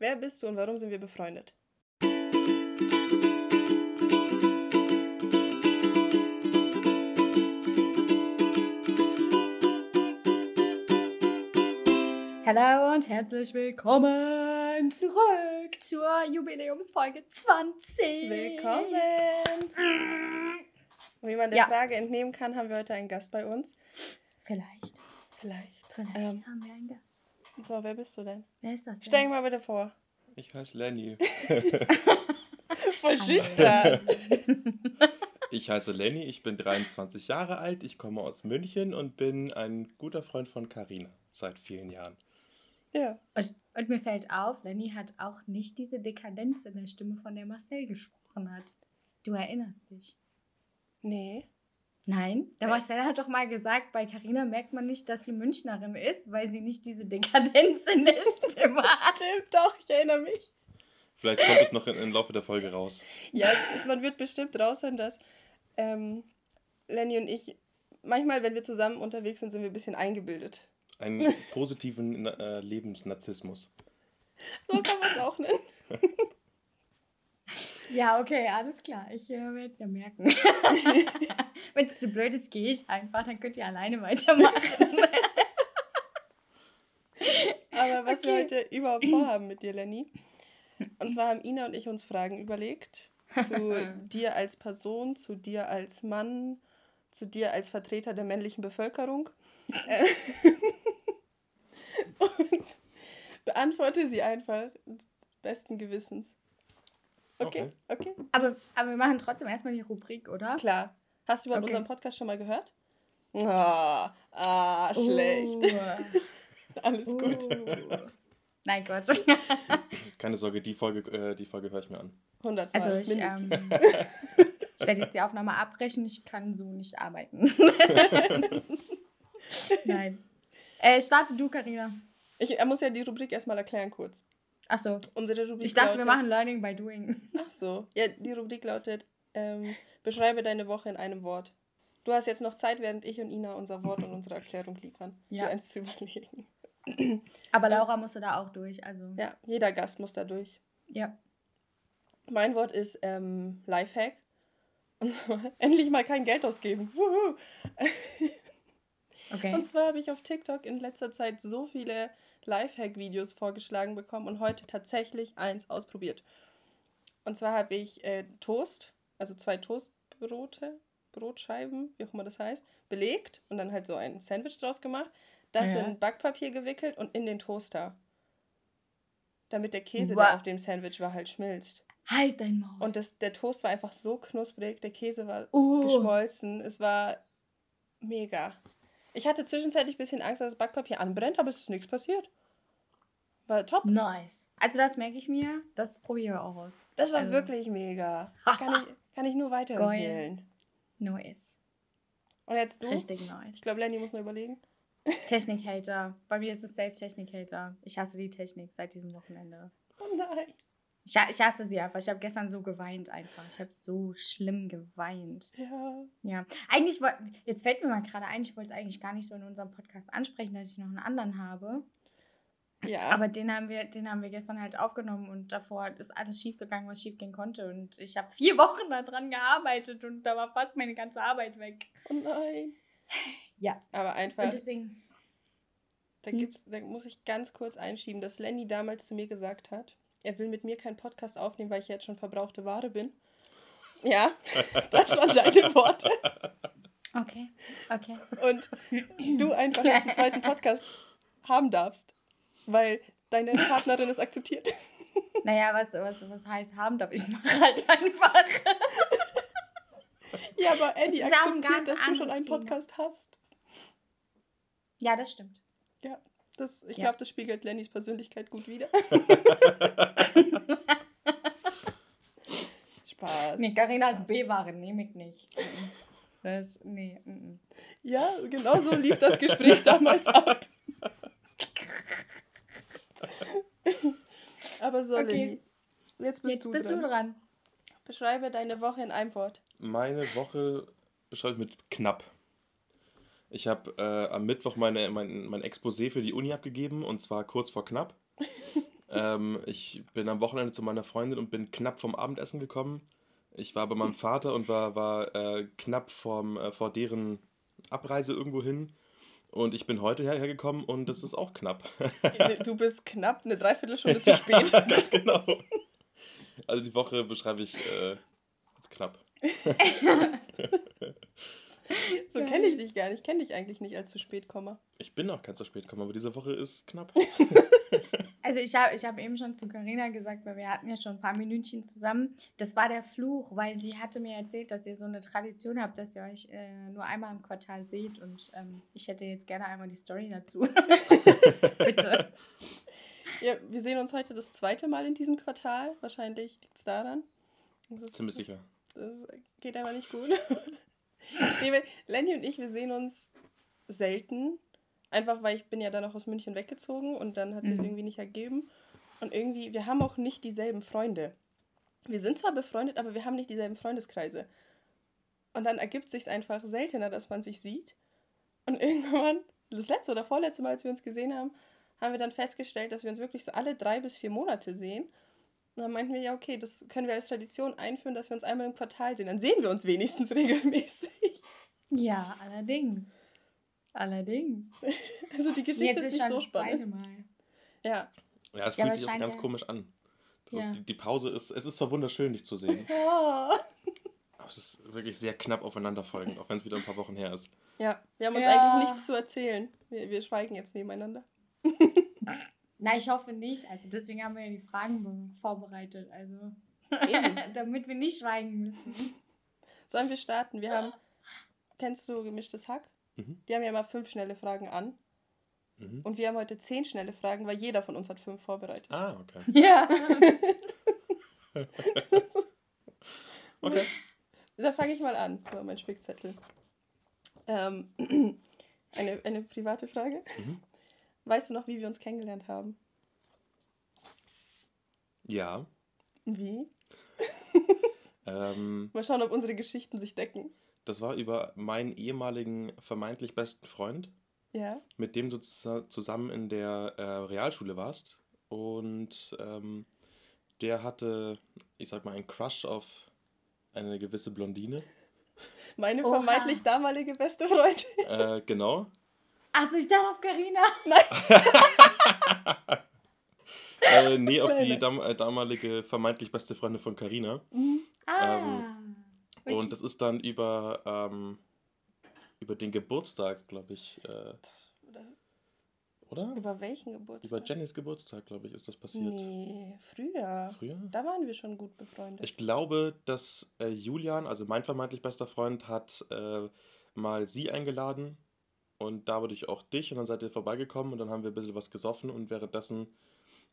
Wer bist du und warum sind wir befreundet? Hallo und herzlich willkommen zurück zur Jubiläumsfolge 20. Willkommen! Und wie man der Ja. Frage entnehmen kann, haben wir heute einen Gast bei uns. Vielleicht, Vielleicht. vielleicht Ähm. haben wir einen Gast. So, wer bist du denn? Wer ist das denn? Stell dich mal bitte vor. Ich heiße Lenny. Voll schüchtern. Ich heiße Lenny, ich bin 23 Jahre alt, ich komme aus München und bin ein guter Freund von Karina seit vielen Jahren. Ja. Und, und mir fällt auf, Lenny hat auch nicht diese Dekadenz in der Stimme, von der Marcel gesprochen hat. Du erinnerst dich. Nee. Nein, der. Marcel hat doch mal gesagt, bei Carina merkt man nicht, dass sie Münchnerin ist, weil sie nicht diese Dekadenz in der Stimme hat. Stimmt doch, ich erinnere mich. Vielleicht kommt es noch in, im Laufe der Folge raus. Ja, es, man wird bestimmt raushören, dass ähm, Lenny und ich, manchmal, wenn wir zusammen unterwegs sind, sind wir ein bisschen eingebildet. Einen positiven äh, Lebensnarzissmus. So kann man es auch nennen. Ja, okay, alles klar. Ich äh, werde es ja merken. Wenn es zu blöd ist, gehe ich einfach, dann könnt ihr alleine weitermachen. Aber was wir Okay. heute überhaupt vorhaben mit dir, Lenny. Und zwar haben Ina und ich uns Fragen überlegt. Zu dir als Person, zu dir als Mann, zu dir als Vertreter der männlichen Bevölkerung. Und beantworte sie einfach besten Gewissens. Okay, okay. aber, aber wir machen trotzdem erstmal die Rubrik, oder? Klar. Hast du überhaupt Okay. unseren Podcast schon mal gehört? Ah, ah schlecht. Uh, Alles gut. uh. Nein, Gott. Keine Sorge, die Folge, äh, die Folge höre ich mir an. 100 Also Mal ich, mindestens. ähm, ich werde jetzt die Aufnahme abbrechen. Ich kann so nicht arbeiten. Nein. Äh, starte du, Karina. Ich, er muss ja die Rubrik erstmal erklären kurz. Achso. Unsere Rubrik Ich dachte, wir lautet, machen Learning by Doing. Ach so. Ja, die Rubrik lautet, ähm, beschreibe deine Woche in einem Wort. Du hast jetzt noch Zeit, während ich und Ina unser Wort und unsere Erklärung liefern, Ja. dir eins zu überlegen. Aber Laura musste da auch durch. Also, Ja, jeder Gast muss da durch. ja. Mein Wort ist ähm, Lifehack. Und zwar endlich mal kein Geld ausgeben. Okay. Und zwar habe ich auf TikTok in letzter Zeit so viele Lifehack-Videos vorgeschlagen bekommen und heute tatsächlich eins ausprobiert. Und zwar habe ich äh, Toast, also zwei Toastbrote, Brotscheiben, wie auch immer das heißt, belegt und dann halt so ein Sandwich draus gemacht, das Ja. in Backpapier gewickelt und in den Toaster. Damit der Käse, Wow. der auf dem Sandwich war, halt schmilzt. Halt dein Maul. Und das, der Toast war einfach so knusprig, der Käse war Uh. geschmolzen. Es war mega. Ich hatte zwischenzeitlich ein bisschen Angst, dass das Backpapier anbrennt, aber es ist nichts passiert. War top. Nice. Also das merke ich mir. Das probieren wir auch aus. Das war Also- wirklich mega. Kann ich, kann ich nur weiterempfehlen. Nice. Und jetzt du? Richtig nice. Ich glaube, Lenny muss noch überlegen. Technik-Hater. Bei mir ist es safe Technik-Hater. Ich hasse die Technik seit diesem Wochenende. Oh nein. Ich, ich hasse sie einfach. Ich habe gestern so geweint einfach. Ich habe so schlimm geweint. Ja. Ja. Eigentlich wollte, jetzt fällt mir mal gerade ein, ich wollte es eigentlich gar nicht so in unserem Podcast ansprechen, dass ich noch einen anderen habe. Ja. Aber den haben wir, den haben wir gestern halt aufgenommen und davor ist alles schief gegangen, was schief gehen konnte. Und ich habe vier Wochen daran gearbeitet und da war fast meine ganze Arbeit weg. oh nein. Ja. Aber einfach, Und deswegen. da, Hm? gibt's, da muss ich ganz kurz einschieben, dass Lenny damals zu mir gesagt hat, er will mit mir keinen Podcast aufnehmen, weil ich jetzt schon verbrauchte Ware bin. Ja, das waren deine Worte. Okay, okay. und du einfach einen zweiten Podcast haben darfst, weil deine Partnerin es akzeptiert. Naja, was, was, was heißt haben darf, ich mache halt einfach. Ja, aber Eddie akzeptiert, dass du schon einen Thema. Podcast hast. Ja, das stimmt. Ja, das, ich Ja. glaube, das spiegelt Lennys Persönlichkeit gut wider. Spaß. Nee, Carinas B-Ware nehme ich nicht. Das, nee, mm, mm. Ja, genau so lief das Gespräch damals ab. Aber so, Okay. Lenny, jetzt bist Jetzt du bist dran. du dran. Beschreibe deine Woche in einem Wort. Meine Woche beschreibe ich mit knapp. Ich habe äh, am Mittwoch meine, mein, mein Exposé für die Uni abgegeben und zwar kurz vor knapp. Ähm, ich bin am Wochenende zu meiner Freundin und bin knapp vom Abendessen gekommen. Ich war bei meinem Vater und war, war äh, knapp vom, äh, vor deren Abreise irgendwo hin. Und ich bin heute hierher gekommen und das ist auch knapp. Du bist knapp eine Dreiviertelstunde zu spät. Ganz genau. Also die Woche beschreibe ich äh, als knapp. So kenne ich dich gar nicht. Ich kenne dich eigentlich nicht als zu spät komme. Ich bin auch kein zu spät gekommen, aber diese Woche ist knapp. Also ich habe ich hab eben schon zu Carina gesagt, weil wir hatten ja schon ein paar Minütchen zusammen. Das war der Fluch, weil sie hatte mir erzählt, dass ihr so eine Tradition habt, dass ihr euch äh, nur einmal im Quartal seht. Und ähm, ich hätte jetzt gerne einmal die Story dazu. Bitte. Ja, wir sehen uns heute das zweite Mal in diesem Quartal. Wahrscheinlich liegt es daran. Ziemlich sicher. Das geht aber nicht gut. Nee, Lenny und ich, wir sehen uns selten. Einfach weil ich bin ja dann auch aus München weggezogen und dann hat sich Mhm. irgendwie nicht ergeben. Und irgendwie, wir haben auch nicht dieselben Freunde. Wir sind zwar befreundet, aber wir haben nicht dieselben Freundeskreise. Und dann ergibt sich einfach seltener, dass man sich sieht. Und irgendwann, das letzte oder vorletzte Mal, als wir uns gesehen haben, haben wir dann festgestellt, dass wir uns wirklich so alle drei bis vier Monate sehen. Und dann meinten wir, ja, okay, das können wir als Tradition einführen, dass wir uns einmal im Quartal sehen. Dann sehen wir uns wenigstens regelmäßig. Ja, allerdings. Allerdings. Also die Geschichte jetzt ist ist nicht schon so das zweite spannend. Mal. Ja. Ja, es Ja, fühlt sich auch ganz ja- komisch an. Das Ja. ist, die, die Pause ist, es ist zwar wunderschön, dich zu sehen, Ja. aber es ist wirklich sehr knapp aufeinanderfolgend, auch wenn es wieder ein paar Wochen her ist. Ja, wir haben uns Ja. eigentlich nichts zu erzählen. Wir, wir schweigen jetzt nebeneinander. Na, ich hoffe nicht. Also deswegen haben wir ja die Fragen be- vorbereitet. Also damit wir nicht schweigen müssen. Sollen wir starten? Wir haben, kennst du gemischtes Hack? Mhm. Die haben ja immer fünf schnelle Fragen an. Mhm. Und wir haben heute zehn schnelle Fragen, weil jeder von uns hat fünf vorbereitet. Ah, okay. Ja. Okay. Da fange ich mal an. So, mein Spickzettel. Ähm, eine, eine private Frage. Mhm. Weißt du noch, wie wir uns kennengelernt haben? Ja. Wie? Ähm, Mal schauen, ob unsere Geschichten sich decken. das war über meinen ehemaligen vermeintlich besten Freund, Ja. mit dem du zus- zusammen in der äh, Realschule warst. Und ähm, der hatte, ich sag mal, einen Crush auf eine gewisse Blondine. Meine Oha. vermeintlich damalige beste Freundin. Äh, genau. Achso, ich dachte auf Carina. Äh, nee, auf die dam äh, damalige vermeintlich beste Freundin von Carina. Ah. Und das ist dann über, ähm, über den Geburtstag, glaube ich, äh, oder? Über welchen Geburtstag? Über Jennys Geburtstag, glaube ich, ist das passiert. Nee, früher. Früher? Da waren wir schon gut befreundet. Ich glaube, dass äh, Julian, also mein vermeintlich bester Freund, hat äh, mal sie eingeladen und da wurde ich auch dich und dann seid ihr vorbeigekommen und dann haben wir ein bisschen was gesoffen und währenddessen.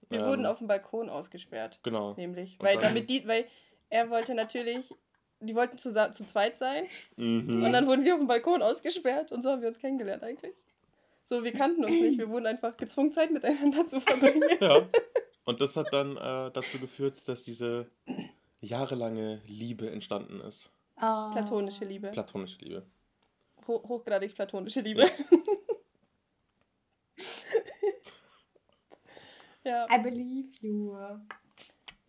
wir ähm, wurden auf dem Balkon ausgesperrt, Genau. nämlich. Und Weil, dann- damit die, weil er wollte natürlich, die wollten zu, zu zweit sein Mhm. und dann wurden wir auf dem Balkon ausgesperrt und so haben wir uns kennengelernt eigentlich. So, wir kannten uns nicht, wir wurden einfach gezwungen, Zeit miteinander zu verbringen. ja. Und das hat dann äh, dazu geführt, dass diese jahrelange Liebe entstanden ist. Oh. Platonische Liebe. Platonische Liebe. Ho hochgradig platonische Liebe. ja. I believe you.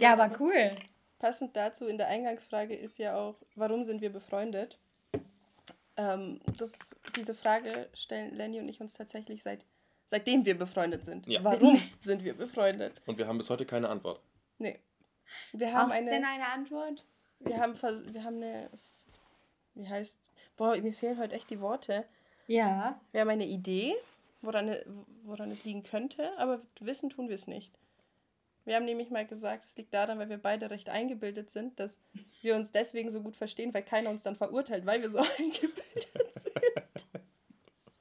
Ja, aber cool. Passend dazu in der Eingangsfrage ist ja auch, warum sind wir befreundet? Ähm, das, diese Frage stellen Lenny und ich uns tatsächlich seit, seitdem wir befreundet sind. Ja. Warum sind wir befreundet? Und wir haben bis heute keine Antwort. Nee. Wir haben es denn eine, eine Antwort? wir haben, vers- wir haben eine, wie heißt, boah, mir fehlen heute echt die Worte. Ja. Wir haben eine Idee, woran, woran es liegen könnte, aber wissen tun wir es nicht. Wir haben nämlich mal gesagt, es liegt daran, weil wir beide recht eingebildet sind, dass wir uns deswegen so gut verstehen, weil keiner uns dann verurteilt, weil wir so eingebildet sind.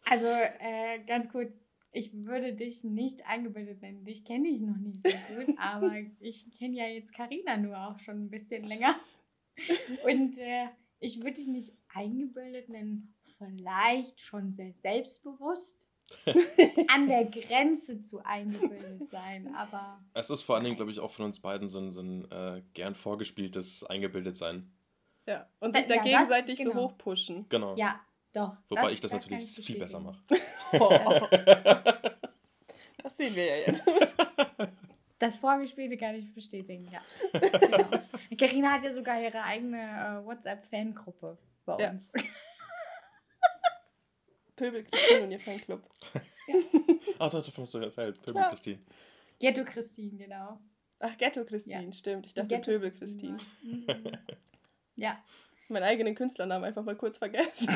Also, äh, ganz kurz, ich würde dich nicht eingebildet nennen. Dich kenne ich noch nicht so gut, aber ich kenne ja jetzt Karina nur auch schon ein bisschen länger. Und äh, ich würde dich nicht eingebildet nennen, vielleicht schon sehr selbstbewusst. An der Grenze zu eingebildet sein, aber Es ist vor allen Dingen, glaube ich, auch von uns beiden so ein, so ein äh, gern vorgespieltes Eingabildetsein. Ja, und sich Ja, da das- gegenseitig so genau. hochpushen. Genau. ja, doch. Wobei ich das kann natürlich ich viel besser mache. Das sehen wir ja jetzt. Das Vorgespielte kann ich bestätigen, ja. genau. Carina hat ja sogar ihre eigene äh, WhatsApp-Fangruppe bei Ja. uns. Pöbel Christine und ihr Fanclub. Ach, doch, davon hast du erzählt. Pöbel Klar. Christine. Ghetto Christine, genau. Ach, Ghetto Christine, Ja. stimmt. Ich dachte Ghetto Pöbel Christine Christine. Mhm. ja. Meinen eigenen Künstlernamen einfach mal kurz vergessen.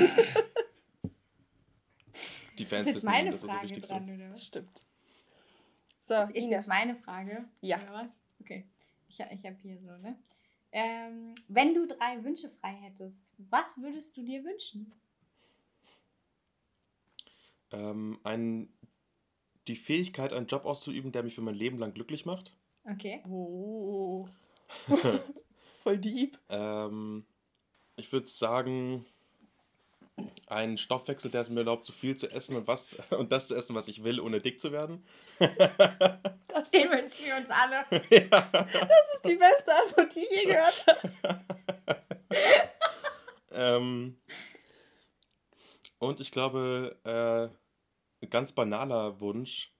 Die Ist Fans wissen, meine das ist das Frage Wichtigste. dran, oder was? Stimmt. So, Das ist Ina. jetzt meine Frage. Ja. Oder was? Okay. Ich, ich habe hier so, ne? Ähm, wenn du drei Wünsche frei hättest, was würdest du dir wünschen? Ähm, ein, die Fähigkeit, einen Job auszuüben, der mich für mein Leben lang glücklich macht. Okay. Oh. Voll deep. Ähm, ich würde sagen, ein Stoffwechsel, der es mir erlaubt, so viel zu essen und, was, und das zu essen, was ich will, ohne dick zu werden. Das Den wünschen wir uns alle. ist die beste Antwort, die ich je gehört habe. Ähm, und ich glaube, äh, ein ganz banaler Wunsch,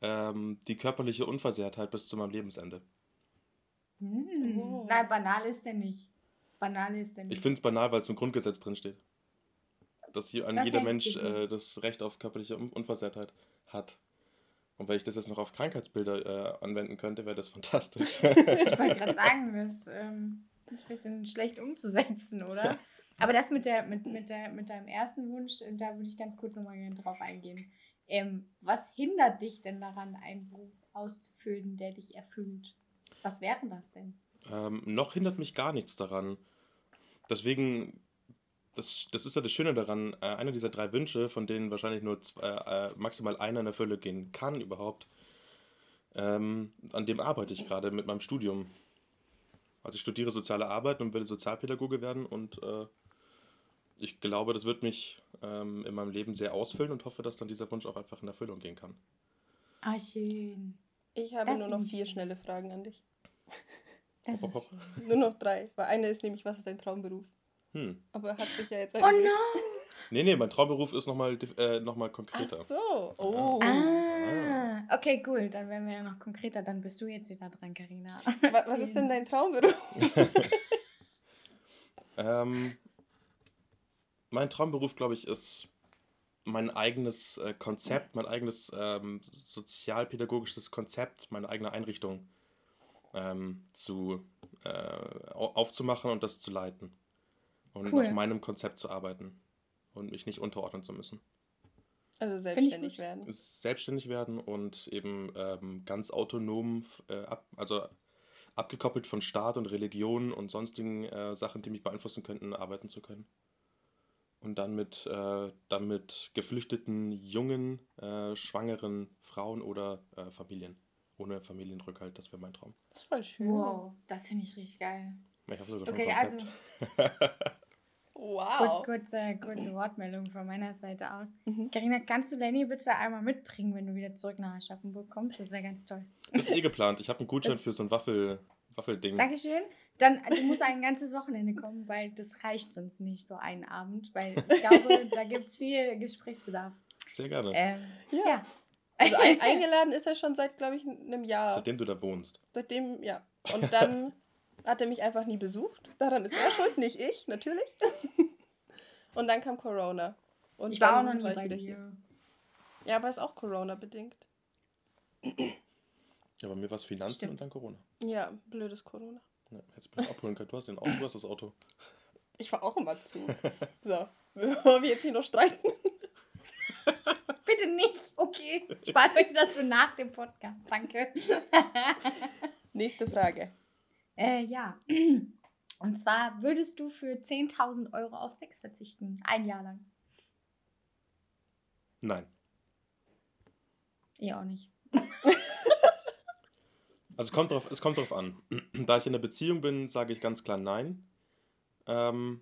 ähm, die körperliche Unversehrtheit bis zu meinem Lebensende. Hm. Oh. Nein, banal ist der nicht. Banal ist der nicht. Ich finde es banal, weil es im Grundgesetz drin steht. Dass hier an Okay, jeder Mensch äh, das Recht auf körperliche Un Unversehrtheit hat. Und wenn ich das jetzt noch auf Krankheitsbilder äh, anwenden könnte, wäre das fantastisch. Ich wollte gerade sagen, das ähm, ist ein bisschen schlecht umzusetzen, oder? Aber das mit, der, mit, mit, der, mit deinem ersten Wunsch, äh, da würde ich ganz kurz nochmal drauf eingehen. Ähm, was hindert dich denn daran, einen Beruf auszufüllen, der dich erfüllt? Was wäre das denn? Ähm, noch hindert mich gar nichts daran. Deswegen, das, das ist ja das Schöne daran, äh, einer dieser drei Wünsche, von denen wahrscheinlich nur zwei, äh, maximal einer in Erfüllung gehen kann überhaupt, ähm, an dem arbeite ich gerade mit meinem Studium. Also ich studiere soziale Arbeit und will Sozialpädagoge werden und äh, ich glaube, das wird mich ähm, in meinem Leben sehr ausfüllen und hoffe, dass dann dieser Wunsch auch einfach in Erfüllung gehen kann. Ah, schön. Ich habe Das nur noch vier schön. schnelle Fragen an dich. Schön. Nur noch drei. Weil eine ist nämlich, was ist dein Traumberuf? Hm. Aber hat sich ja jetzt Oh no! Nee, nee, mein Traumberuf ist nochmal äh, noch mal konkreter. Ach so. Oh. Ah, okay, cool. Dann werden wir ja noch konkreter. Dann bist du jetzt wieder dran, Karina. Wa- Was ist denn dein Traumberuf? Ähm, mein Traumberuf, glaube ich, ist mein eigenes äh, Konzept, mein eigenes ähm, sozialpädagogisches Konzept, meine eigene Einrichtung ähm, zu, äh, au- aufzumachen und das zu leiten. Und Cool. nach meinem Konzept zu arbeiten und mich nicht unterordnen zu müssen. Also selbstständig werden. Selbstständig werden und eben ähm, ganz autonom, äh, ab, also abgekoppelt von Staat und Religion und sonstigen äh, Sachen, die mich beeinflussen könnten, arbeiten zu können. Und dann mit, äh, dann mit geflüchteten, jungen, äh, schwangeren Frauen oder äh, Familien. Ohne Familienrückhalt, das wäre mein Traum. Das ist voll schön. Wow, das finde ich richtig geil. Ich habe sogar schon Okay, ein also Konzept. Wow. Kur- kurze, kurze Wortmeldung von meiner Seite aus. Mhm. Karina, kannst du Lenny bitte einmal mitbringen, wenn du wieder zurück nach Aschaffenburg kommst? Das wäre ganz toll. Das ist eh geplant. Ich habe einen Gutschein Das- für so ein Waffel, Waffelding. Dankeschön. Dann, du musst ein ganzes Wochenende kommen, weil das reicht sonst nicht so einen Abend, weil ich glaube, da gibt es viel Gesprächsbedarf. Sehr gerne. Ähm, Ja. ja. Also ein, eingeladen ist er schon seit, glaube ich, einem Jahr. Seitdem du da wohnst. Seitdem, ja. Und dann hat er mich einfach nie besucht. Daran ist er schuld, nicht ich, natürlich. Und dann kam Corona. Und ich war auch dann noch nie war ich bei wieder dir. hier. Ja, aber ist auch Corona-bedingt. Ja, bei mir war es Finanzen Stimmt. und dann Corona. Ja, blödes Corona. Ja, hättest du mich abholen können. Du hast den Auto, du hast das Auto. Ich war auch immer zu. So, bevor wir jetzt hier noch streiten. Bitte nicht, okay. Spart euch das für nach dem Podcast, danke. Nächste Frage. Äh, ja. Und zwar würdest du für 10.000 Euro auf Sex verzichten? Ein Jahr lang. Nein. Ich auch nicht. Also es kommt drauf, es kommt drauf an. Da ich in einer Beziehung bin, sage ich ganz klar nein. Ähm,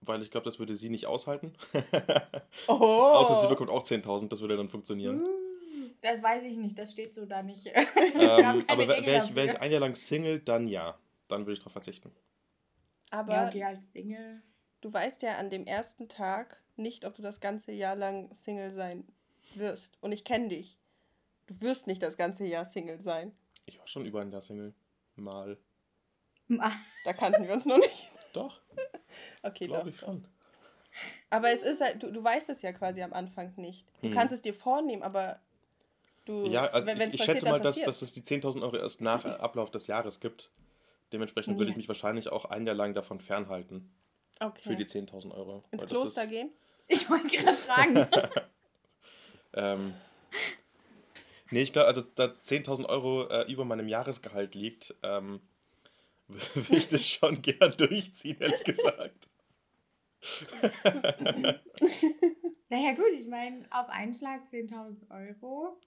weil ich glaube, das würde sie nicht aushalten. Oh. Außer sie bekommt auch 10.000, das würde dann funktionieren. Das weiß ich nicht, das steht so da nicht. Ähm, aber wäre ich, wär ich ein Jahr lang Single, dann ja. Dann würde ich darauf verzichten. Aber Ja, okay, als Single. du weißt ja an dem ersten Tag nicht, ob du das ganze Jahr lang Single sein wirst. Und ich kenne dich. Du wirst nicht das ganze Jahr Single sein. Ich war schon über ein Jahr Single. Mal. Ah, Da kannten wir uns noch nicht. Doch, Okay, doch. glaube ich doch. schon. Aber es ist halt, du, du weißt es ja quasi am Anfang nicht. Du Hm. kannst es dir vornehmen, aber du, Ja, also wenn ich, ich passiert, schätze mal, dass, dass es die 10.000 Euro erst nach Ablauf des Jahres gibt. Dementsprechend würde Ja. ich mich wahrscheinlich auch ein Jahr lang davon fernhalten. okay. Für die 10.000 Euro. Ins Kloster ist, gehen? ich wollte gerade fragen. Ähm, nee, ich glaube, also da 10.000 Euro äh, über meinem Jahresgehalt liegt, ähm, würde ich das schon gern durchziehen, ehrlich gesagt. naja, gut, ich meine, auf einen Schlag 10.000 Euro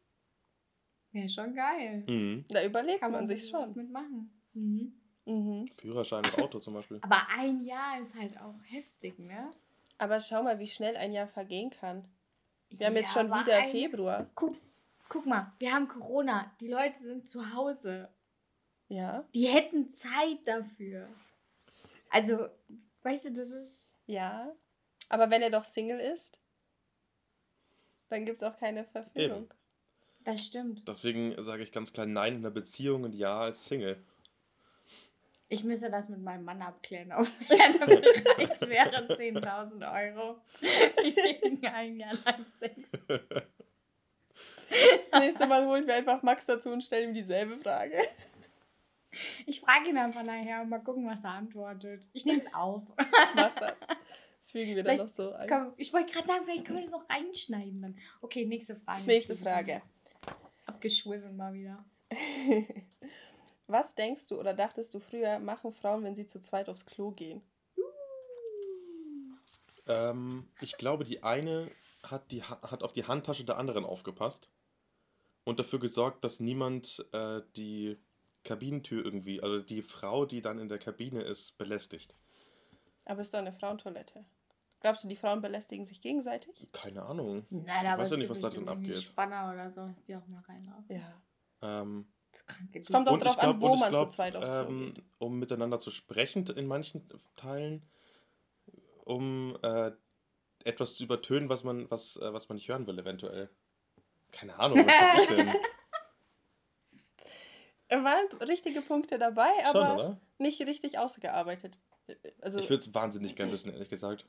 wäre schon geil. Mhm. Da überlegt Kann man man sich sich was schon. mitmachen. Mhm. Mhm. Führerschein und Auto zum Beispiel. Aber ein Jahr ist halt auch heftig, ne? Aber schau mal, wie schnell ein Jahr vergehen kann. Wir haben jetzt Ja, schon wieder ein- Februar. Guck, guck mal, wir haben Corona. Die Leute sind zu Hause. Ja, Die hätten Zeit dafür. Also, weißt du, das ist. ja. Aber wenn er doch Single ist, dann gibt es auch keine Verfehlung. Das stimmt. Deswegen sage ich ganz klar Nein in einer Beziehung und Ja als Single. Ich müsste das mit meinem Mann abklären, ob er bereit wäre, 10.000 Euro gegen ein Jahr lang Sex. Das nächste Mal holen wir einfach Max dazu und stellen ihm dieselbe Frage. Ich frage ihn einfach nachher und mal gucken, was er antwortet. Ich nehme es auf. Mach das. Fügen wir dann Vielleicht noch so ein. Komm, ich wollte gerade sagen, vielleicht können wir das noch reinschneiden dann. Okay, nächste Frage. Nächste Frage. Abgeschwiffen mal wieder. Was denkst du oder dachtest du früher, machen Frauen, wenn sie zu zweit aufs Klo gehen? Ähm, ich glaube, die eine hat, die, Ha- hat auf die Handtasche der anderen aufgepasst und dafür gesorgt, dass niemand äh, die Kabinentür irgendwie, also die Frau, die dann in der Kabine ist, belästigt. Aber es ist doch eine Frauentoilette. Glaubst du, die Frauen belästigen sich gegenseitig? Keine Ahnung. Nein, Ich aber weiß es ja nicht, was da drin irgendwie abgeht. Spanner oder so, dass die auch mal reinlaufen. Ja. Ähm, Das ist. Es kommt auch drauf glaub, an, wo man glaub, zu zweit aufs ähm, um miteinander zu sprechen in manchen Teilen, um äh, etwas zu übertönen, was man, was, äh, was man nicht hören will, eventuell. Keine Ahnung, was ich denn? Es waren richtige Punkte dabei, Schon, aber oder? nicht richtig ausgearbeitet. Also, Ich würde es wahnsinnig gern wissen, ehrlich gesagt.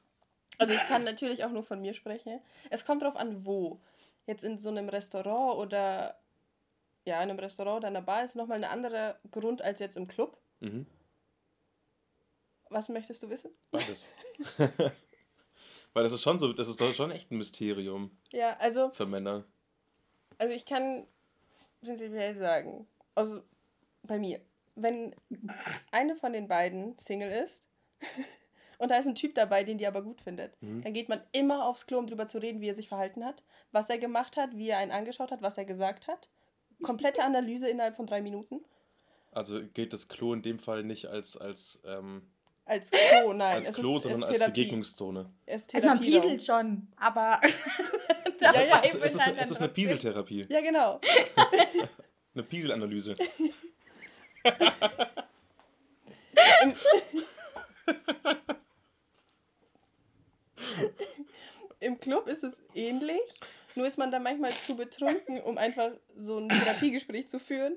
Also ich kann natürlich auch nur von mir sprechen. Es kommt drauf an, wo. Jetzt in so einem Restaurant oder ja, in einem Restaurant oder einer Bar ist nochmal ein anderer Grund als jetzt im Club. Mhm. Was möchtest du wissen? Beides. Weil das ist schon so, das ist doch schon echt ein Mysterium Ja, also, für Männer. also ich kann prinzipiell sagen, also bei mir, wenn eine von den beiden Single ist und da ist ein Typ dabei, den die aber gut findet, Mhm. dann geht man immer aufs Klo, um drüber zu reden, wie er sich verhalten hat, was er gemacht hat, wie er einen angeschaut hat, was er gesagt hat. Komplette Analyse innerhalb von drei Minuten. Also gilt das Klo in dem Fall nicht als, als, ähm, Als Klo, nein. als es Klo, ist, sondern als Therapie. Begegnungszone. Es ist Also man pieselt schon, aber Ja, ja, es, ist, es, ist, es ist eine Pieseltherapie, Ja, genau. eine Pieselanalyse. Im Club ist es ähnlich, nur ist man da manchmal zu betrunken, um einfach so ein Therapiegespräch zu führen.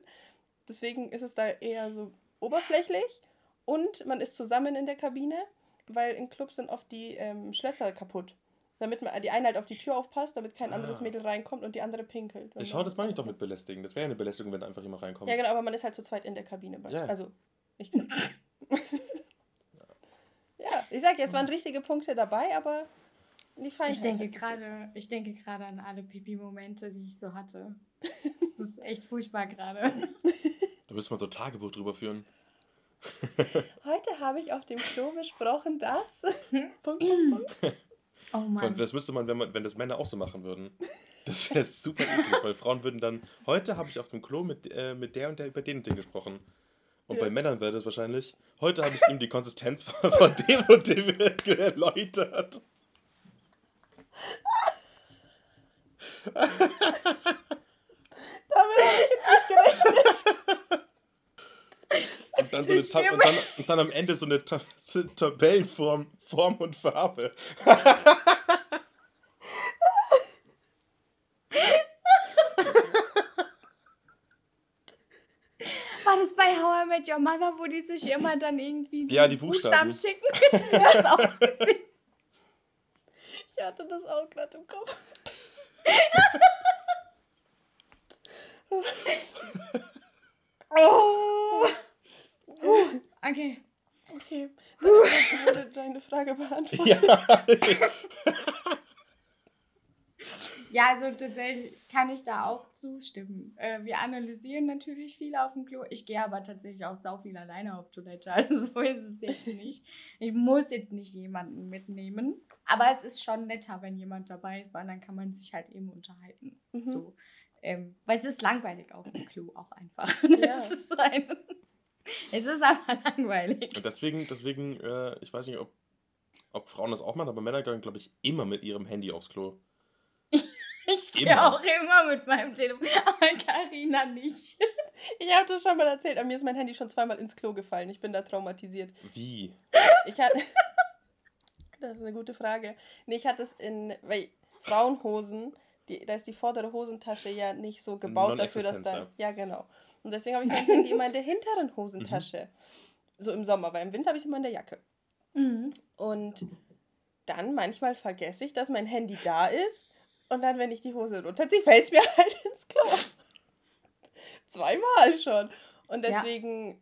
Deswegen ist es da eher so oberflächlich und man ist zusammen in der Kabine, weil in Clubs sind oft die ähm, Schlösser kaputt. Damit man, die eine halt auf die Tür aufpasst, damit kein anderes Ah. Mädel reinkommt und die andere pinkelt. Ich schau, das meine ich doch mit belästigen. Das wäre ja eine Belästigung, wenn einfach jemand reinkommt. Ja, genau, aber man ist halt zu zweit in der Kabine. bei- Ja. Also, ich kann. ja, ich sag ja, es waren richtige Punkte dabei, aber die Feinheit. Ich denke gerade, ich denke gerade an alle Pipi-Momente, die ich so hatte. Das ist echt furchtbar gerade. Da müsste man so Tagebuch drüber führen. Heute habe ich auf dem Klo besprochen, dass. Punkt, Punkt, Punkt. Oh Mann. Das müsste man, wenn, man, wenn das Männer auch so machen würden. Das wäre super eklig, weil Frauen würden dann, heute habe ich auf dem Klo mit, äh, mit der und der über den und den gesprochen. Und Ja. bei Männern wäre das wahrscheinlich, heute habe ich ihm die Konsistenz von, von dem und dem erläutert. Damit habe ich jetzt nicht gerechnet. Und dann, so eine und dann, und dann am Ende so eine Ta Tabellenform, Form und Farbe. Met Your Mother, wo die sich immer dann irgendwie Ja, die Buchstaben. schicken? Auch gesehen. Ich hatte das auch gerade im Kopf. Oh. Okay. Okay, dann wurde deine Frage beantwortet. Ja. Ja, also tatsächlich kann ich da auch zustimmen. Äh, wir analysieren natürlich viel auf dem Klo. Ich gehe aber tatsächlich auch sau viel alleine auf Toilette. Also so ist es jetzt nicht. Ich muss jetzt nicht jemanden mitnehmen. Aber es ist schon netter, wenn jemand dabei ist, weil dann kann man sich halt eben unterhalten. Mhm. So. Ähm, weil es ist langweilig auf dem Klo auch einfach. Ja. Es, ist ein, es ist einfach langweilig. Und deswegen, deswegen äh, ich weiß nicht, ob, ob Frauen das auch machen, aber Männer gehen, glaube ich, immer mit ihrem Handy aufs Klo. Ich gehe auch immer mit meinem Telefon. Aber Carina nicht. Ich habe das schon mal erzählt, aber mir ist mein Handy schon zweimal ins Klo gefallen. Ich bin da traumatisiert. Wie? Ich hatte. Das ist eine gute Frage. Nee, ich hatte es in. Weil Frauenhosen, die, da ist die vordere Hosentasche ja nicht so gebaut dafür, dass da. Ja, genau. Und deswegen habe ich mein Handy immer in der hinteren Hosentasche. So im Sommer, weil im Winter habe ich es immer in der Jacke. Mhm. Und dann manchmal vergesse ich, dass mein Handy da ist. Und dann, wenn ich die Hose runterziehe, fällt es mir halt ins Klo. Zweimal schon. Und Ja. deswegen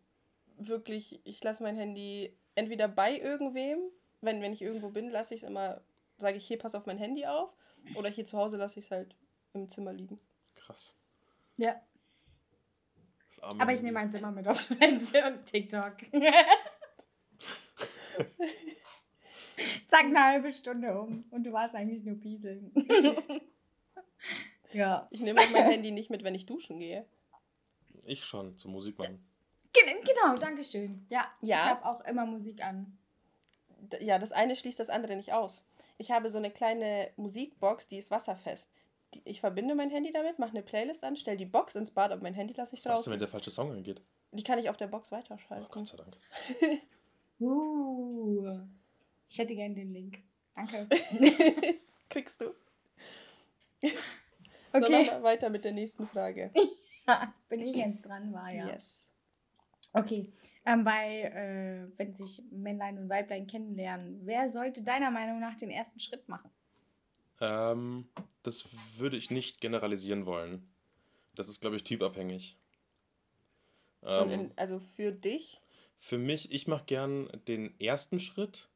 wirklich, ich lasse mein Handy entweder bei irgendwem, wenn, wenn ich irgendwo bin, lasse ich es immer, sage ich, hier, pass auf mein Handy auf. Oder hier zu Hause lasse ich es halt im Zimmer liegen. Krass. Ja. Aber ich nehme meins immer mit auf Toilette und TikTok. Zack, eine halbe Stunde um. Und du warst eigentlich nur pieseln. ja. Ich nehme auch mein Handy nicht mit, wenn ich duschen gehe. Ich schon, zum Musik machen. Gen- Genau, danke schön. Ja, Ja. ich habe auch immer Musik an. Ja, das eine schließt das andere nicht aus. Ich habe so eine kleine Musikbox, die ist wasserfest. Ich verbinde mein Handy damit, mache eine Playlist an, stelle die Box ins Bad, aber mein Handy lasse ich Was machst du, draußen. wenn der falsche Song angeht? Die kann ich auf der Box Oh, weiterschalten. Gott sei Dank. Uh. Ich hätte gerne den Link. Danke. Kriegst du. Okay. Dann weiter mit der nächsten Frage. Bin ich jetzt dran, war ja. Yes. Okay. Ähm, bei, äh, wenn sich Männlein und Weiblein kennenlernen, wer sollte deiner Meinung nach den ersten Schritt machen? Ähm, das würde ich nicht generalisieren wollen. Das ist, glaube ich, typabhängig. Und Ähm, in, also für dich, für mich, ich mache gern den ersten Schritt,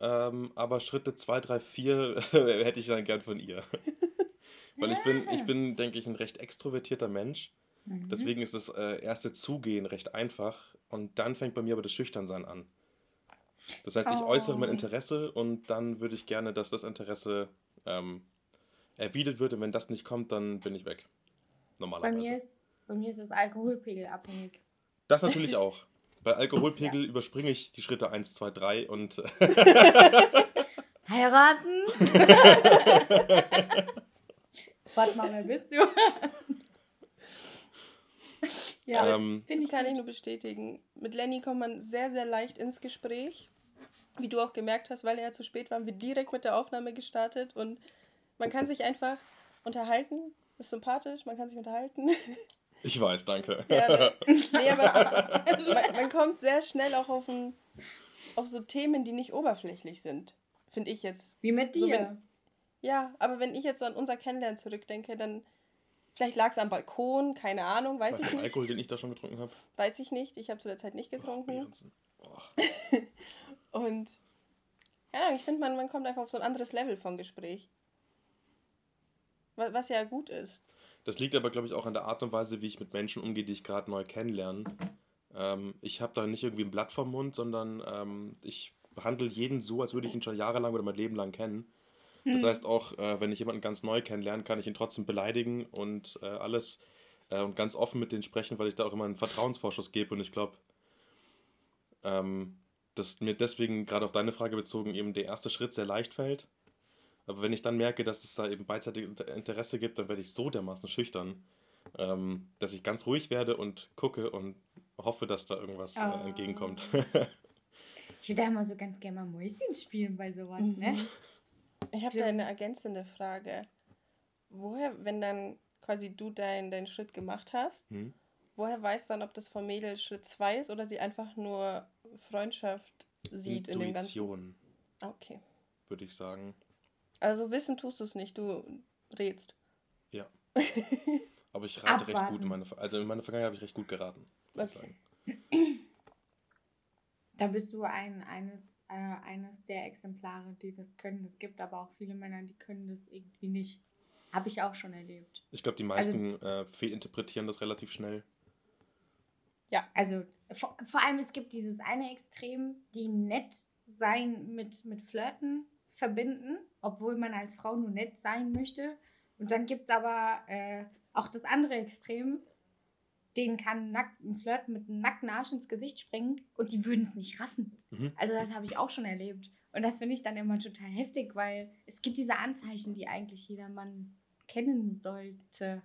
ähm, aber Schritte 2, 3, 4 hätte ich dann gern von ihr. Weil ich bin, ich bin, denke ich, ein recht extrovertierter Mensch. Mhm. Deswegen ist das äh, erste Zugehen recht einfach und dann fängt bei mir aber das Schüchternsein an. Das heißt, ich Oh. äußere mein Interesse und dann würde ich gerne, dass das Interesse ähm, erwidert wird und wenn das nicht kommt, dann bin ich weg. Bei Normalerweise. mir, ist, bei mir ist das Alkoholpegel abhängig. das natürlich auch. Bei Alkoholpegel überspringe ich die Schritte 1, 2, 3 und Heiraten? Warte mal, wer bist du? ja, ähm, finde das ich kann ich nur bestätigen. Mit Lenny kommt man sehr, sehr leicht ins Gespräch. Wie du auch gemerkt hast, weil er ja zu spät war, haben wir direkt mit der Aufnahme gestartet und man kann sich einfach unterhalten. Ist sympathisch, man kann sich unterhalten. ich weiß, danke. Ja, ne? nee, aber man, man kommt sehr schnell auch auf, ein, auf so Themen, die nicht oberflächlich sind. Finde ich jetzt. Wie mit So, dir. wenn- Ja, aber wenn ich jetzt so an unser Kennenlernen zurückdenke, dann vielleicht lag es am Balkon, keine Ahnung, weiß ich Vom nicht. Alkohol, den ich da schon getrunken habe. Weiß ich nicht. Ich habe zu der Zeit nicht getrunken. Boah. Und ja, ich finde, man, man kommt einfach auf so ein anderes Level von Gespräch. Was, was ja gut ist. Das liegt aber, glaube ich, auch an der Art und Weise, wie ich mit Menschen umgehe, die ich gerade neu kennenlerne. Ähm, ich habe da nicht irgendwie ein Blatt vom Mund, sondern ähm, ich behandle jeden so, als würde ich ihn schon jahrelang oder mein Leben lang kennen. Das heißt auch, äh, wenn ich jemanden ganz neu kennenlerne, kann ich ihn trotzdem beleidigen und äh, alles äh, und ganz offen mit denen sprechen, weil ich da auch immer einen Vertrauensvorschuss gebe und ich glaube, ähm, dass mir deswegen gerade auf deine Frage bezogen eben der erste Schritt sehr leicht fällt. Aber wenn ich dann merke, dass es da eben beidseitig Interesse gibt, dann werde ich so dermaßen schüchtern, ähm, dass ich ganz ruhig werde und gucke und hoffe, dass da irgendwas Oh. äh, entgegenkommt. Ich würde ja immer so ganz gerne mal Mäuschen spielen bei sowas, Mhm. ne? Ich habe da eine ergänzende Frage. Woher, wenn dann quasi du deinen deinen Schritt gemacht hast Hm? woher weiß dann, ob das vom Mädel Schritt 2 ist oder sie einfach nur Freundschaft sieht in dem ganzen. Intuition, Ah, Okay. würde ich sagen. Also wissen tust du es nicht, du rätst. Ja. Aber ich rate recht gut Abwarten. in meiner Ver- Also in meiner Vergangenheit habe ich recht gut geraten, würde ich Okay. sagen. Da bist du ein, eines, äh, eines der Exemplare, die das können. Es gibt aber auch viele Männer, die können das irgendwie nicht. Habe ich auch schon erlebt. Ich glaube, die Also- meisten äh, fehlinterpretieren das relativ schnell. Also vor, vor allem, es gibt dieses eine Extrem, die nett sein mit, mit Flirten verbinden, obwohl man als Frau nur nett sein möchte. Und dann gibt es aber äh, auch das andere Extrem, denen kann nackt, ein Flirt mit einem nackten Arsch ins Gesicht springen und die würden es nicht raffen. Mhm. Also das habe ich auch schon erlebt. Und das finde ich dann immer total heftig, weil es gibt diese Anzeichen, die eigentlich jeder Mann kennen sollte,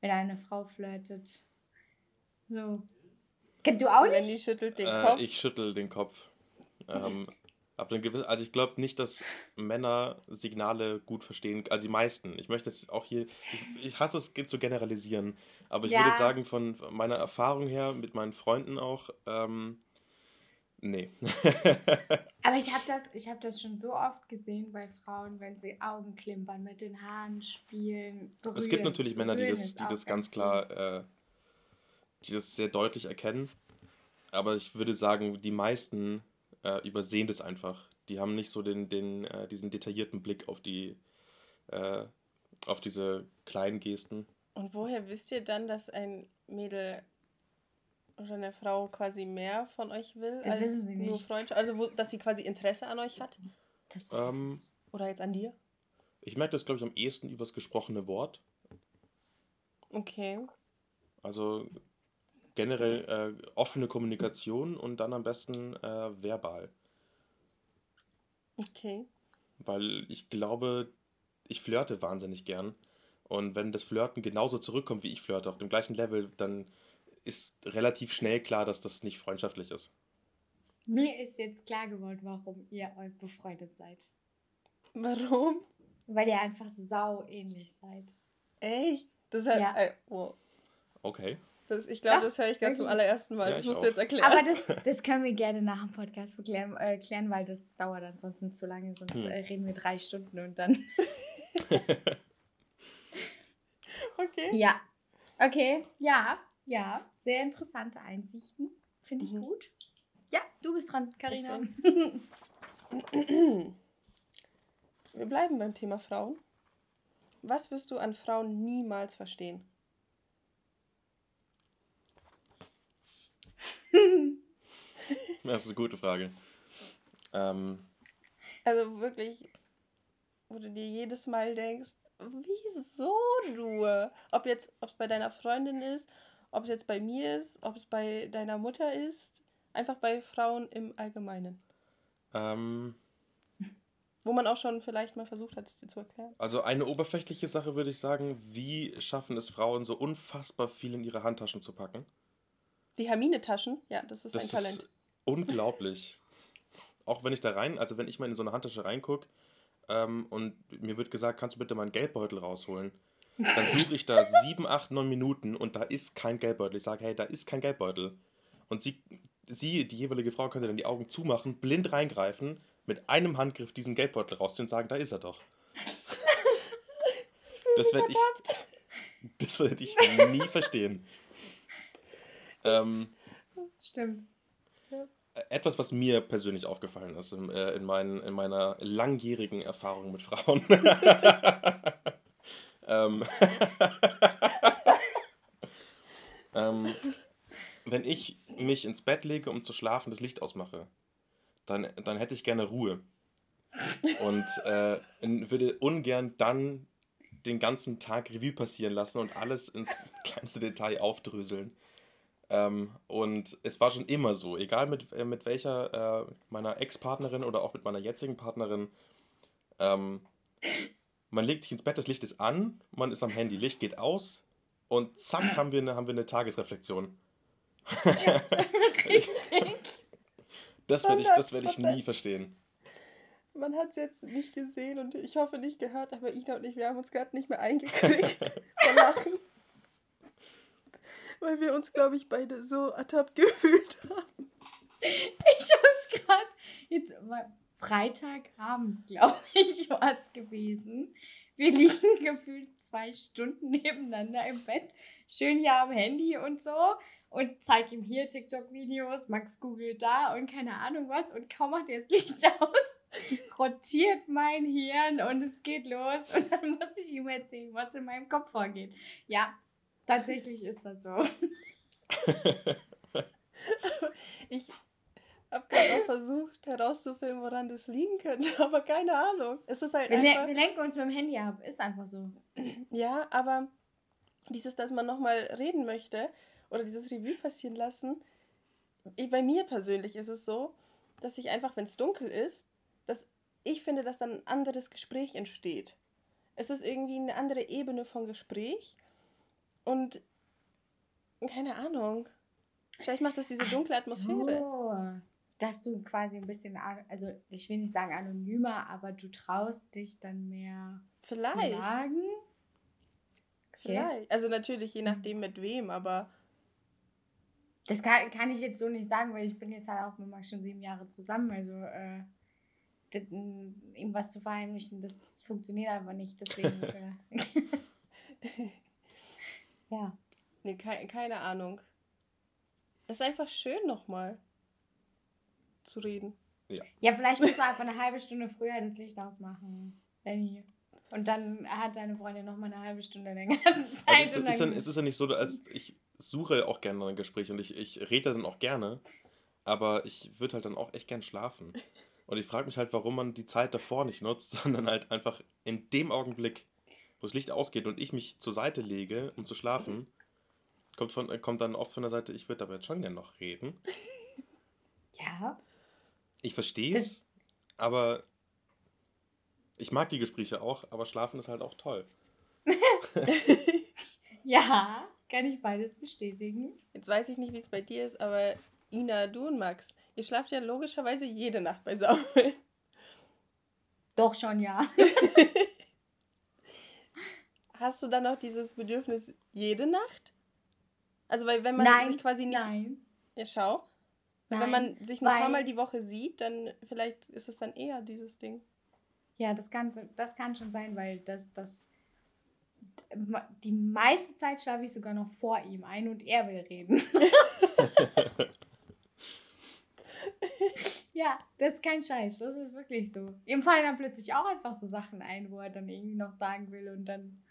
wenn eine Frau flirtet. So. Du auch nicht? Lenny schüttelt den Äh, Kopf. ich schüttel den Kopf. Ähm, ab einem gewissen, also ich glaube nicht, dass Männer Signale gut verstehen. Also die meisten. Ich möchte es auch hier. Ich, ich hasse es zu generalisieren. Aber ich Ja. würde sagen, von meiner Erfahrung her, mit meinen Freunden auch, ähm, nee. Aber ich habe das, ich hab das schon so oft gesehen bei Frauen, wenn sie Augen klimpern, mit den Haaren spielen. Berühren. es gibt natürlich Männer, die das, die das ganz klar, äh, die das sehr deutlich erkennen. Aber ich würde sagen, die meisten äh, übersehen das einfach. Die haben nicht so den, den, äh, diesen detaillierten Blick auf die, äh, auf diese kleinen Gesten. Und woher wisst ihr dann, dass ein Mädel oder eine Frau quasi mehr von euch will Das als wissen sie nur nicht. Freundschaft? Also wo, dass sie quasi Interesse an euch hat? Das, Ähm, Oder jetzt an dir? ich merke das, glaube ich, am ehesten übers gesprochene Wort. Okay. Also generell äh, offene Kommunikation und dann am besten äh, verbal. Okay. Weil ich glaube, ich flirte wahnsinnig gern. Und wenn das Flirten genauso zurückkommt, wie ich flirte, auf dem gleichen Level, dann ist relativ schnell klar, dass das nicht freundschaftlich ist. mir ist jetzt klar geworden, warum ihr euch befreundet seid. Warum? Weil ihr einfach sau ähnlich seid. Echt? Das hat, Ja. äh, oh. Okay. Das, ich glaube, das höre ich gerade zum wirklich. allerersten Mal. Ja, das ich musst du jetzt erklären. Aber das, das können wir gerne nach dem Podcast klären, äh, klären weil das dauert ansonsten zu lange, sonst Hm. äh, reden wir drei Stunden und dann. okay. Ja. Okay, ja, ja. Sehr interessante Einsichten. Finde ich Mhm. gut. Ja, du bist dran, Karina. Wir bleiben beim Thema Frauen. Was wirst du an Frauen niemals verstehen? Das ist eine gute Frage. Ähm, Also wirklich, wo du dir jedes Mal denkst, wieso nur? Ob jetzt, ob es bei deiner Freundin ist, ob es jetzt bei mir ist, ob es bei deiner Mutter ist, einfach bei Frauen im Allgemeinen. ähm, Wo man auch schon vielleicht mal versucht hat, es dir zu erklären. also eine oberflächliche Sache würde ich sagen, wie schaffen es Frauen, so unfassbar viel in ihre Handtaschen zu packen? Die Hermine-Taschen, ja, das ist Das ein Talent. ist unglaublich. Auch wenn ich da rein, also wenn ich mal in so eine Handtasche reingucke ähm, und mir wird gesagt, kannst du bitte mal einen Geldbeutel rausholen, dann suche ich da sieben, acht, neun Minuten und da ist kein Geldbeutel. Ich sage, hey, da ist kein Geldbeutel. Und sie, sie, die jeweilige Frau, könnte dann die Augen zumachen, blind reingreifen, mit einem Handgriff diesen Geldbeutel rausziehen und sagen, da ist er doch. Das werde ich, das werde ich nie verstehen. Ähm, Stimmt. etwas, was mir persönlich aufgefallen ist in, äh, in, meinen, in meiner langjährigen Erfahrung mit Frauen. ähm, ähm, wenn ich mich ins Bett lege, um zu schlafen, das Licht ausmache, dann, dann hätte ich gerne Ruhe. Und äh, würde ungern dann den ganzen Tag Revue passieren lassen und alles ins kleinste Detail aufdröseln. Ähm, und es war schon immer so, egal mit, äh, mit welcher äh, meiner Ex-Partnerin oder auch mit meiner jetzigen Partnerin, ähm, man legt sich ins Bett, das Licht ist an, man ist am Handy, Licht geht aus und zack haben wir eine, haben wir eine Tagesreflexion. Das werde ich, das werd ich 100%. nie verstehen. Man hat es jetzt nicht gesehen und ich hoffe nicht gehört, aber Ina und ich, wir haben uns gerade nicht mehr eingekriegt vor Lachen. Weil wir uns, glaube ich, beide so ertappt gefühlt haben. Ich hab's gerade jetzt war Freitagabend, glaube ich, war es gewesen. Wir liegen gefühlt zwei Stunden nebeneinander im Bett, schön ja am Handy und so und zeig ihm hier TikTok-Videos, Max googelt da und keine Ahnung was und kaum macht er das Licht aus, rotiert mein Hirn und es geht los und dann muss ich ihm erzählen, was in meinem Kopf vorgeht. Ja, tatsächlich ist das so. Ich habe gerade auch versucht herauszufinden, woran das liegen könnte, aber keine Ahnung. Es ist halt Wir, einfach... wir lenken uns mit dem Handy ab, ist einfach so. Ja, aber dieses, dass man nochmal reden möchte oder dieses Revue passieren lassen, eh, bei mir persönlich ist es so, dass ich einfach, wenn es dunkel ist, dass ich finde, dass dann ein anderes Gespräch entsteht. Es ist irgendwie eine andere Ebene von Gespräch und keine Ahnung. Vielleicht macht das diese dunkle Ach Atmosphäre. So. Dass du quasi ein bisschen, also ich will nicht sagen anonymer, aber du traust dich dann mehr zu Vielleicht. sagen. Okay. Vielleicht. Also natürlich, je nachdem mit wem, aber Das kann, kann ich jetzt so nicht sagen, weil ich bin jetzt halt auch mit Max schon sieben Jahre zusammen. Also äh, das, ihm was zu verheimlichen, das funktioniert einfach nicht. Deswegen. äh, ja. nee, kei keine Ahnung. Es ist einfach schön nochmal zu reden. Ja, vielleicht musst du einfach eine halbe Stunde früher das Licht ausmachen, Benny. Und dann hat deine Freundin noch mal eine halbe Stunde länger Zeit. Also, ist dann, dann, es ist ja nicht so, als ich suche auch gerne ein Gespräch und ich, ich rede dann auch gerne, aber ich würde halt dann auch echt gern schlafen. Und ich frage mich halt, warum man die Zeit davor nicht nutzt, sondern halt einfach in dem Augenblick, wo das Licht ausgeht und ich mich zur Seite lege, um zu schlafen, kommt, von, äh, kommt dann oft von der Seite, ich würde aber jetzt schon gern noch reden. ja. Ich verstehe es, aber ich mag die Gespräche auch, aber schlafen ist halt auch toll. Ja, kann ich beides bestätigen. Jetzt weiß ich nicht, wie es bei dir ist, aber Ina, du und Max, ihr schlaft ja logischerweise jede Nacht beisammen. Doch schon, ja. Hast du dann auch dieses Bedürfnis jede Nacht? Also, weil wenn man nein, sich quasi nicht. nein. Ja, schau. Nein, wenn man sich nur ein paar Mal die Woche sieht, dann vielleicht ist es dann eher dieses Ding. Ja, das kann, das kann schon sein, weil das, das die meiste Zeit schlafe ich sogar noch vor ihm ein und er will reden. ja, das ist kein Scheiß, das ist wirklich so. Ihm fallen dann plötzlich auch einfach so Sachen ein, wo er dann irgendwie noch sagen will und dann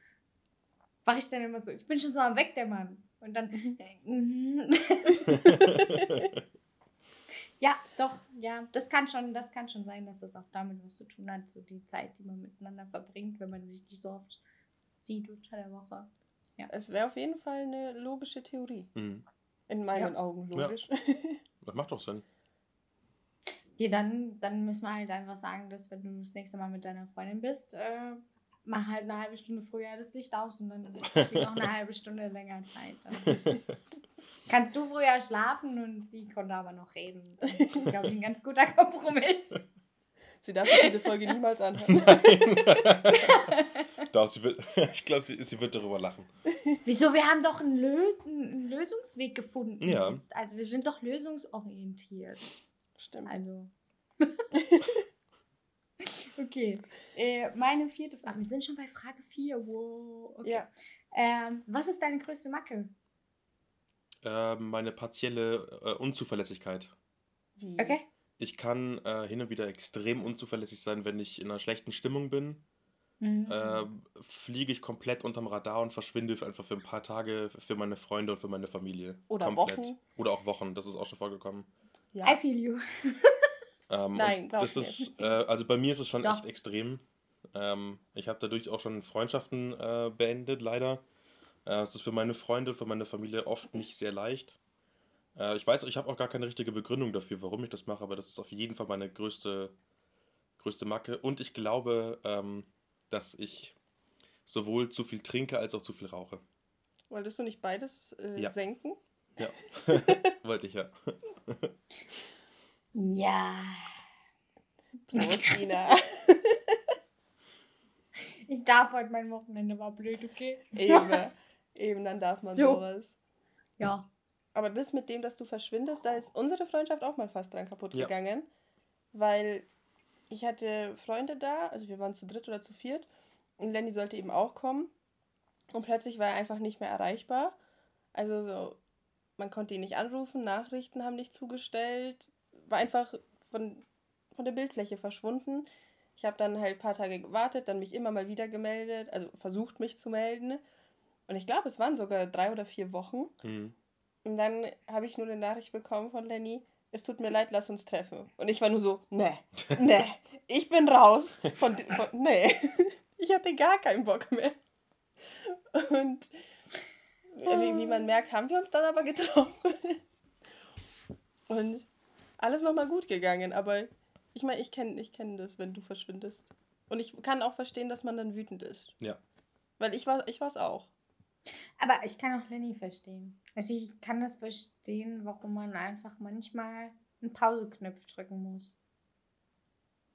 wache ich dann immer so, ich bin schon so am Weg, der Mann. Und dann, mhm. ja, doch, ja, das kann schon, das kann schon sein, dass das auch damit was zu tun hat, so die Zeit, die man miteinander verbringt, wenn man sich nicht so oft sieht unter der Woche. Es wäre auf jeden Fall eine logische Theorie. Mhm. In meinen Ja. Augen Ja. logisch. Das macht doch Sinn. Ja, dann, dann müssen wir halt einfach sagen, dass wenn du das nächste Mal mit deiner Freundin bist, äh, mach halt eine halbe Stunde früher das Licht aus und dann hat sie noch eine halbe Stunde länger Zeit. Dann kannst du früher schlafen und sie konnte aber noch reden. Das ist, glaube ich, ein ganz guter Kompromiss. Sie darf diese Folge niemals anhören. Doch, sie wird, ich glaube, sie, sie wird darüber lachen. Wieso? Wir haben doch einen, Lös einen Lösungsweg gefunden. Ja. Jetzt. Also wir sind doch lösungsorientiert. Stimmt. Also. okay. Äh, meine vierte Frage. Wir sind schon bei Frage 4. Wow. Okay. Ja. Ähm, was ist deine größte Macke? Äh, meine partielle äh, Unzuverlässigkeit. Wie? Okay. Ich kann äh, hin und wieder extrem unzuverlässig sein, wenn ich in einer schlechten Stimmung bin. Mhm. Äh, fliege ich komplett unterm Radar und verschwinde einfach für ein paar Tage für meine Freunde und für meine Familie. Oder komplett. Wochen. Oder auch Wochen, das ist auch schon vorgekommen. I Ja. feel you. Ähm, Nein, und glaub das ich ist, äh, also bei mir ist es schon Doch. echt extrem. Ähm, ich habe dadurch auch schon Freundschaften äh, beendet, leider. Äh, Es ist für meine Freunde, für meine Familie oft nicht sehr leicht. Äh, ich weiß, ich habe auch gar keine richtige Begründung dafür, warum ich das mache, aber das ist auf jeden Fall meine größte, größte Macke. Und ich glaube, ähm, dass ich sowohl zu viel trinke als auch zu viel rauche. Wolltest du nicht beides äh, Ja. senken? Ja, wollte ich ja. Ja. Prost, Ina. Ich darf heute mein Wochenende war blöd, okay? Eben. Eben, dann darf man So. sowas. Ja. Aber das mit dem, dass du verschwindest, da ist unsere Freundschaft auch mal fast dran kaputt Ja. gegangen. Weil ich hatte Freunde da, also wir waren zu dritt oder zu viert. Und Lenny sollte eben auch kommen. Und plötzlich war er einfach nicht mehr erreichbar. Also so, man konnte ihn nicht anrufen, Nachrichten haben nicht zugestellt. War einfach von, von der Bildfläche verschwunden. Ich habe dann halt ein paar Tage gewartet, dann mich immer mal wieder gemeldet, also versucht mich zu melden. Und ich glaube, es waren sogar drei oder vier Wochen. Mhm. Und dann habe ich nur eine Nachricht bekommen von Lenny, es tut mir leid, lass uns treffen. Und ich war nur so, ne, ne, ich bin raus. Von, von, nee, ich hatte gar keinen Bock mehr. Und wie, wie man merkt, haben wir uns dann aber getroffen. Und alles nochmal gut gegangen. Aber ich meine, ich kenne ich kenn das, wenn du verschwindest. Und ich kann auch verstehen, dass man dann wütend ist. Ja. Weil ich war ich war's auch. Aber ich kann auch Lenny verstehen. Also ich kann das verstehen, warum man einfach manchmal einen Pauseknopf drücken muss.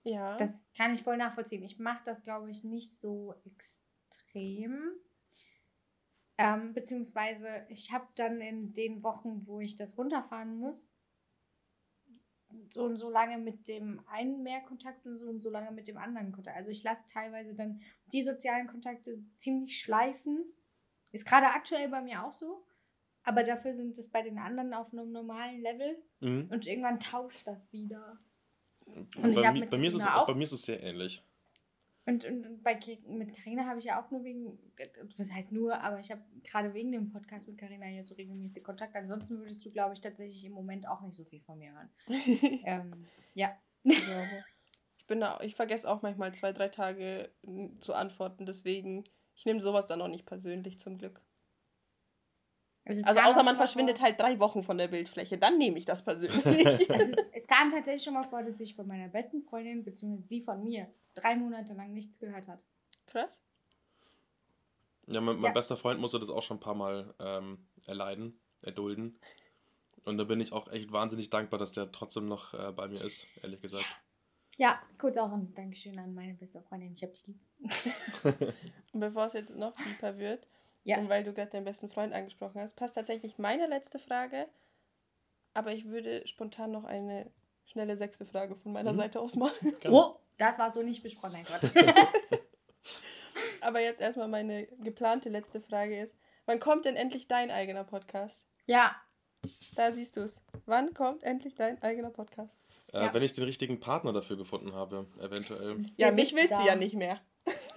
Ja. Das kann ich voll nachvollziehen. Ich mache das, glaube ich, nicht so extrem. Ähm, beziehungsweise ich habe dann in den Wochen, wo ich das runterfahren muss, so und so lange mit dem einen mehr Kontakt und so und so lange mit dem anderen Kontakt. Also ich lasse teilweise dann die sozialen Kontakte ziemlich schleifen. Ist gerade aktuell bei mir auch so. Aber dafür sind es bei den anderen auf einem normalen Level Mhm. und irgendwann tauscht das wieder. Und Bei, ich hab mi- mit bei, mir es, bei mir ist es sehr ähnlich. Und, und, bei mit Karina habe ich ja auch nur wegen, was heißt nur, aber ich habe gerade wegen dem Podcast mit Karina hier so regelmäßig Kontakt. Ansonsten würdest du, glaube ich, tatsächlich im Moment auch nicht so viel von mir hören. ähm, ja. Ich bin da, ich vergesse auch manchmal zwei, drei Tage zu antworten, deswegen, ich nehme sowas dann auch nicht persönlich zum Glück. Also, außer man verschwindet vor, halt drei Wochen von der Bildfläche, dann nehme ich das persönlich. Es, es kam tatsächlich schon mal vor, dass ich von meiner besten Freundin, beziehungsweise sie von mir, drei Monate lang nichts gehört hat. Krass. Ja, mein, mein Ja. bester Freund musste das auch schon ein paar Mal ähm, erleiden, erdulden. Und da bin ich auch echt wahnsinnig dankbar, dass der trotzdem noch äh, bei mir ist, ehrlich gesagt. Ja, kurz auch ein Dankeschön an meine beste Freundin. Ich habe dich lieb. Und bevor es jetzt noch deeper wird, Ja. und weil du gerade deinen besten Freund angesprochen hast, passt tatsächlich meine letzte Frage, aber ich würde spontan noch eine schnelle sechste Frage von meiner Mhm. Seite aus machen. Oh, das war so nicht besprochen. Nein, Quatsch. Aber jetzt erstmal meine geplante letzte Frage ist, wann kommt denn endlich dein eigener Podcast? ja, Da siehst du es. Wann kommt endlich dein eigener Podcast? Äh, Ja. Wenn ich den richtigen Partner dafür gefunden habe, eventuell. Ja, mich willst da. du ja nicht mehr.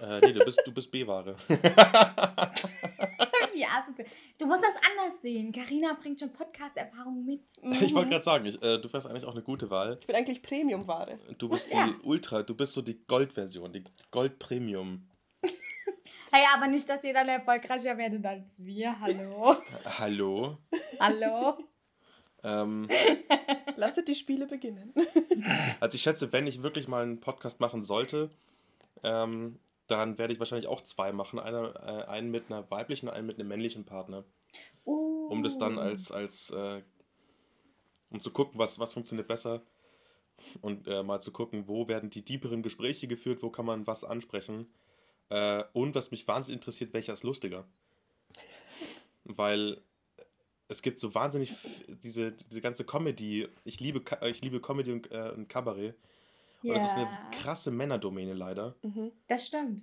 Äh, nee, du bist, du bist B-Ware. Wie asozial. Du musst das anders sehen. Karina bringt schon Podcast-Erfahrung mit. ich wollte gerade sagen, ich, äh, du wärst eigentlich auch eine gute Wahl. Ich bin eigentlich Premium-Ware. Du bist Ja. die Ultra, du bist so die Gold-Version, die Gold-Premium. Hey, aber nicht, dass ihr dann erfolgreicher werdet als wir. Hallo. Hallo? Hallo. Ähm, Lasset die Spiele beginnen. also ich schätze, wenn ich wirklich mal einen Podcast machen sollte, ähm, dann werde ich wahrscheinlich auch zwei machen. Einer, äh, einen mit einer weiblichen, einen mit einem männlichen Partner. Uh. Um das dann als, als äh, um zu gucken, was, was funktioniert besser. Und äh, mal zu gucken, wo werden die tieferen Gespräche geführt, wo kann man was ansprechen. Äh, und was mich wahnsinnig interessiert, welcher ist lustiger. Weil es gibt so wahnsinnig diese, diese ganze Comedy. Ich liebe, ich liebe Comedy und, äh, und Kabarett. Und das ist eine Ja. krasse Männerdomäne leider. Mhm. Das stimmt.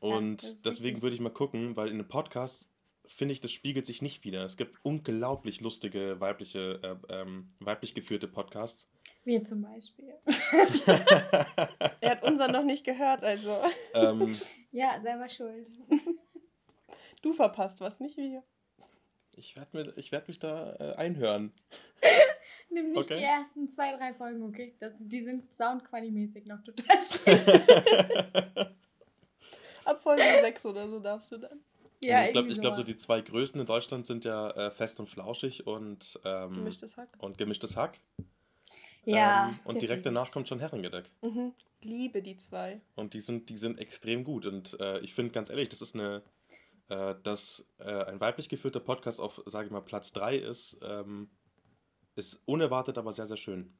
Und das ist deswegen würde ich mal gucken, weil in einem Podcast finde ich, das spiegelt sich nicht wieder. Es gibt unglaublich lustige weibliche, äh, ähm, weiblich geführte Podcasts. Wir zum Beispiel. Er hat unseren noch nicht gehört, also ähm, Ja, selber schuld. du verpasst was, nicht wir. ich werde werd mich da äh, einhören. Nimm nicht Okay. die ersten zwei, drei Folgen, okay? Das, die sind soundqualimäßig noch total schlecht. Ab Folge 6 oder so darfst du dann. ja, ich glaube, glaub, so die zwei größten in Deutschland sind ja äh, Fest und Flauschig und, ähm, Gemischtes Hack. und Gemischtes Hack. Ja. ähm, und direkt danach kommt schon Herrengedeck. Mhm. Liebe die zwei. Und die sind, die sind extrem gut. Und äh, ich finde ganz ehrlich, das ist eine, äh, dass äh, ein weiblich geführter Podcast auf, sage ich mal, Platz 3 ist, ähm, ist unerwartet, aber sehr, sehr schön.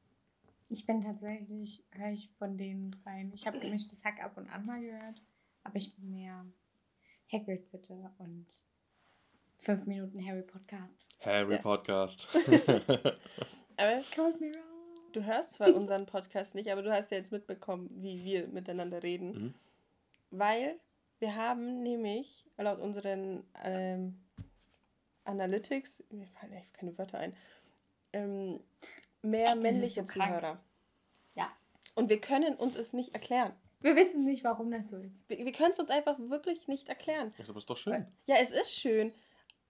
Ich bin tatsächlich, höre ich von den dreien. Ich habe gemischtes Hack ab und an mal gehört, aber ich bin mehr Hagrid-Sitte und Fünf Minuten Harry Podcast. Harry Ja. Podcast. Aber Called me wrong. du hörst zwar unseren Podcast nicht, aber du hast ja jetzt mitbekommen, wie wir miteinander reden. Mhm. Weil wir haben nämlich laut unseren ähm, Analytics, mir fallen echt keine Wörter ein, ähm, mehr Ey, das männliche so krank. Zuhörer. Ja. Und wir können uns es nicht erklären. Wir wissen nicht, warum das so ist. Wir, wir können es uns einfach wirklich nicht erklären. Ist aber ist doch schön. Ja, es ist schön,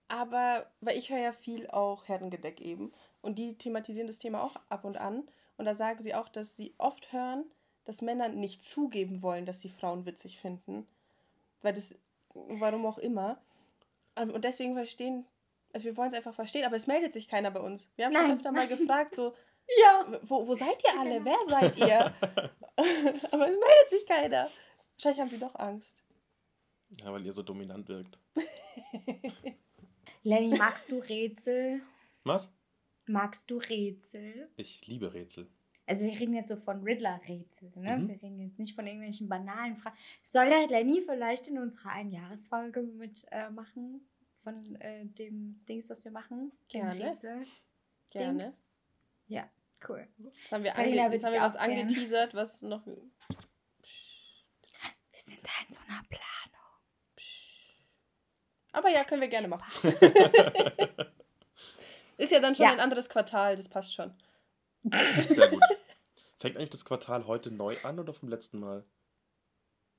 aber weil ich höre ja viel auch Herrengedeck eben und die thematisieren das Thema auch ab und an und da sagen sie auch, dass sie oft hören, dass Männer nicht zugeben wollen, dass sie Frauen witzig finden, weil das, warum auch immer. Ähm, Und deswegen verstehen, also wir wollen es einfach verstehen, aber es meldet sich keiner bei uns. Wir haben schon Nein. öfter mal gefragt, so, Ja. wo, wo seid ihr alle? Genau. Wer seid ihr? aber es meldet sich keiner. Wahrscheinlich haben sie doch Angst. Ja, weil ihr so dominant wirkt. Lenny, magst du Rätsel? Was? Magst du Rätsel? Ich liebe Rätsel. Also wir reden jetzt so von Riddler-Rätsel, ne? Mhm. Wir reden jetzt nicht von irgendwelchen banalen Fragen. Soll der Lenny vielleicht in unserer Einjahresfolge mitmachen? Äh, machen? Von äh, dem Dings, was wir machen? Gerne. Rätsel? Gerne. Dings? Ja, cool. Jetzt haben wir, Carina ange haben wir was angeteasert, was noch. Wir sind da in so einer Planung. Aber ja, können wir gerne machen. Ist ja dann schon Ja. ein anderes Quartal, das passt schon. Sehr gut. Fängt eigentlich das Quartal heute neu an oder vom letzten Mal?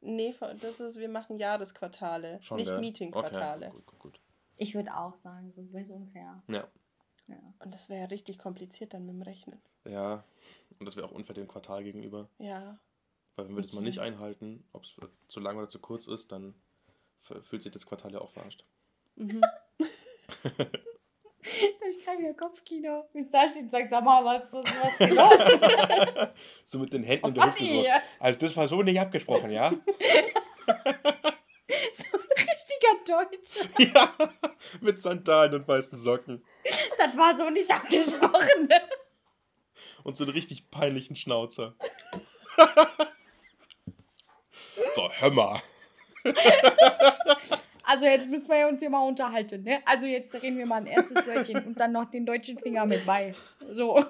Nee, das ist, wir machen Jahresquartale, Schon, nicht? Meetingquartale. Okay, gut, gut, gut. Ich würde auch sagen, sonst wäre es unfair. Ja. Ja. Und das wäre ja richtig kompliziert dann mit dem Rechnen. Ja. Und das wäre auch unfair dem Quartal gegenüber. Ja. Weil wenn wir das mal nicht einhalten, ob es zu lang oder zu kurz ist, dann fühlt sich das Quartal ja auch verarscht. Mhm. Jetzt habe ich gerade wieder Kopfkino. Wie es da steht und sagt, sag mal, was, was, was ist los? so mit den Händen Was in der Hüfte so. Also das war so nicht abgesprochen, ja? So Deutscher. ja. Mit Sandalen und weißen Socken. Das war so nicht abgesprochen. Ne? Und so einen richtig peinlichen Schnauzer. so, hör mal. Also jetzt müssen wir uns hier mal unterhalten. Ne? Also jetzt reden wir mal ein ernstes Wörtchen und dann noch den deutschen Finger mit bei. So. Und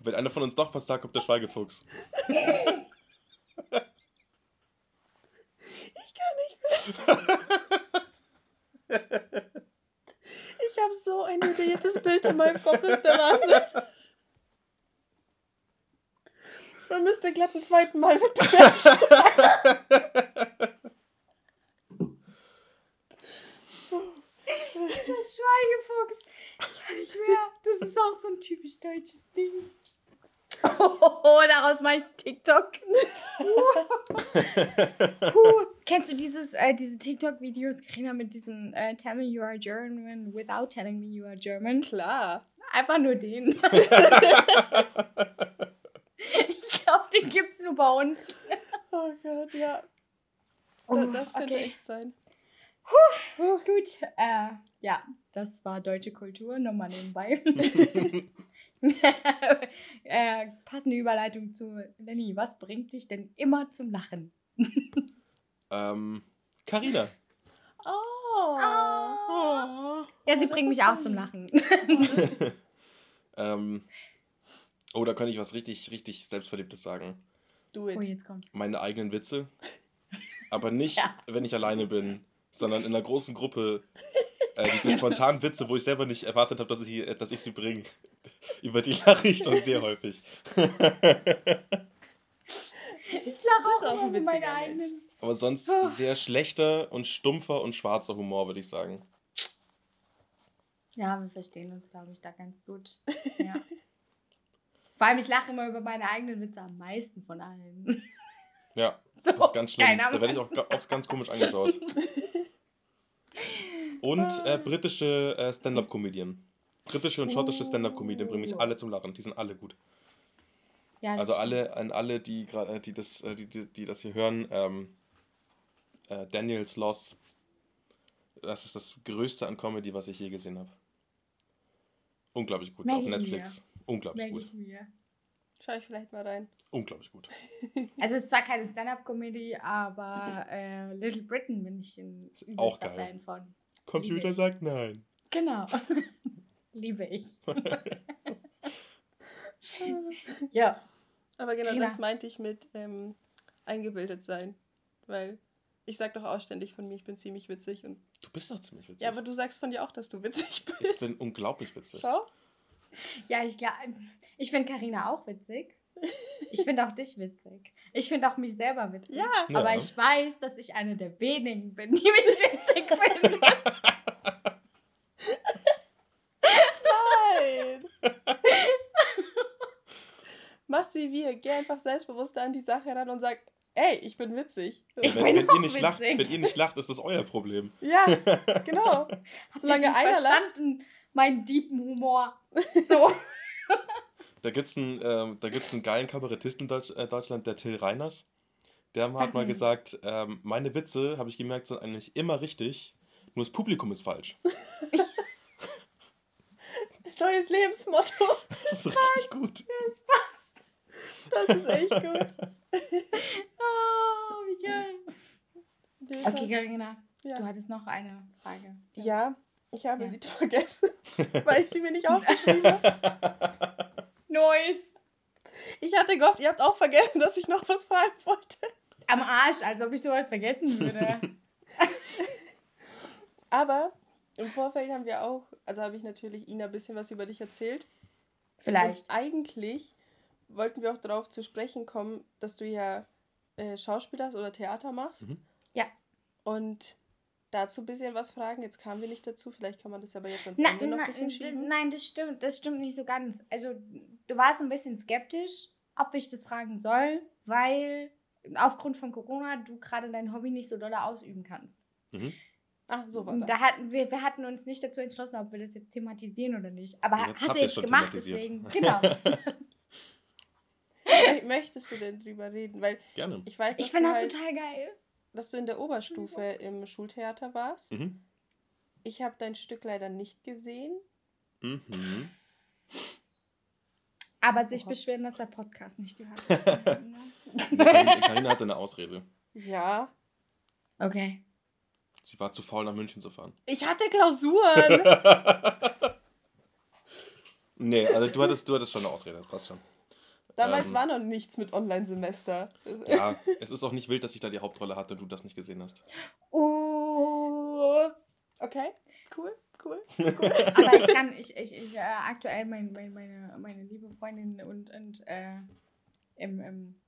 wenn einer von uns doch was sagt, kommt der Schweigefuchs. Ich kann nicht mehr. Ich habe so ein Bild in meinem Kopf, ist der Wahnsinn. Man müsste glatt einen zweiten Mal Wettbewerb Der Schweigefuchs. Ich kann nicht mehr. Das ist auch so ein typisch deutsches Ding. Oh, daraus mache ich TikTok. Puh. Kennst du dieses, äh, diese TikTok-Videos, Karina, mit diesem äh, Tell me you are German without telling me you are German? Klar. Einfach nur den. ich glaube, den gibt es nur bei uns. Oh Gott, ja. Oh, Das, könnte okay. echt sein. Gut, äh, ja, das war deutsche Kultur, nochmal nebenbei. äh, passende Überleitung zu Lenny. Was bringt dich denn immer zum Lachen? Ähm, Carina. Oh. Ja, sie bringt mich auch zum Lachen. ähm, oh, da kann ich was richtig, richtig Selbstverliebtes sagen. Do it. Oh, jetzt kommt's. Meine eigenen Witze. Aber nicht, Ja. wenn ich alleine bin, sondern in einer großen Gruppe. Äh, diese spontanen Witze, wo ich selber nicht erwartet habe, dass ich, sie- dass ich sie bringe. Über die lache ich schon sehr häufig. Ich lache auch auch über meine eigenen. Aber sonst Oh. sehr schlechter und stumpfer und schwarzer Humor, würde ich sagen. Ja, wir verstehen uns, glaube ich, da ganz gut. Ja. Vor allem, ich lache immer über meine eigenen Witze am meisten von allen. Ja, So, das ist ganz schlimm. Da werde ich auch oft ganz komisch angeschaut. Und äh, britische äh, Stand-Up-Comedian. Britische und schottische Stand-Up-Comedian bringen mich alle zum Lachen. Die sind alle gut. Ja, Also stimmt. alle, an alle, die gerade, die das, äh, die, die, die das hier hören, ähm, äh, Daniels Loss. Das ist das Größte an Comedy, was ich je gesehen habe. Unglaublich gut Merk auf Netflix. Unglaublich Merke gut. ich mir. Schau ich vielleicht mal rein. Unglaublich gut. Also es ist zwar keine Stand-Up-Comedy, aber äh, Little Britain bin ich ein Auch geil. Fan von. Computer sagt nein. Genau. Liebe ich. ja. Aber genau Prima. das meinte ich mit ähm, eingebildet sein. Weil ich sag doch auch ständig von mir, ich bin ziemlich witzig. Und Du bist doch ziemlich witzig. ja, aber du sagst von dir auch, dass du witzig ich bist. bin unglaublich witzig. Schau. Ja, ich glaube, ich finde Karina auch witzig. Ich finde auch dich witzig. Ich finde auch mich selber witzig. Ja. Ja. Aber ich weiß, dass ich eine der wenigen bin, die mich witzig finden. Nein. Machst wie wir. Geh einfach selbstbewusster an die Sache ran und sag, ey, ich bin witzig. Ich wenn, bin wenn, auch ihr nicht lacht, witzig. wenn ihr nicht lacht, ist das euer Problem. Ja, genau. Hast Solange du nicht einer lacht. verstanden? Mein deepen Humor. So. Da gibt es einen, ähm, da gibt's einen geilen Kabarettisten in Deutsch, äh, Deutschland, der Till Reiners. Der hat mal mir. gesagt, ähm, meine Witze, habe ich gemerkt, sind eigentlich immer richtig, nur das Publikum ist falsch. Neues Lebensmotto. Das ist richtig gut. Das ist echt gut. Oh, wie geil. Okay, Karina, Ja. du hattest noch eine Frage. Ja, ich habe Ja. sie vergessen, weil ich sie mir nicht aufgeschrieben habe. Neues. Ich hatte gehofft, ihr habt auch vergessen, dass ich noch was fragen wollte. Am Arsch, als ob ich sowas vergessen würde. Aber im Vorfeld haben wir auch, also habe ich natürlich Ina ein bisschen was über dich erzählt. Vielleicht. Und eigentlich wollten wir auch darauf zu sprechen kommen, dass du ja äh, Schauspieler oder Theater machst. Mhm. Ja. Und dazu ein bisschen was fragen. Jetzt kamen wir nicht dazu. Vielleicht kann man das aber jetzt ans Na, Ende noch ein bisschen schieben. nein, das stimmt, das stimmt nicht so ganz. Also, du warst ein bisschen skeptisch, ob ich das fragen soll, weil aufgrund von Corona du gerade dein Hobby nicht so doll ausüben kannst. Mhm. Ah, so war das. Da hatten wir, wir hatten uns nicht dazu entschlossen, ob wir das jetzt thematisieren oder nicht. Aber Jetzt hast du ihr jetzt gemacht, deswegen. Genau. Mö- Möchtest du denn drüber reden? Weil Gerne. ich weiß, Ich finde das halt, total geil. dass du in der Oberstufe im Schultheater warst. Mhm. Ich habe dein Stück leider nicht gesehen. Mhm. Aber sich Oha. beschweren, dass der Podcast nicht gehört wird. Karina Karina hatte eine Ausrede. Ja. okay. Sie war zu faul, nach München zu fahren. Ich hatte Klausuren. Nee, also du hattest, du hattest schon eine Ausrede, das passt schon. Damals Ähm. war noch nichts mit Online-Semester. Ja, es ist auch nicht wild, dass ich da die Hauptrolle hatte und du das nicht gesehen hast. Oh. Okay, cool, cool. Aber ich kann, ich, ich, ich äh, aktuell mein, mein, meine, meine liebe Freundin und, und äh, im, im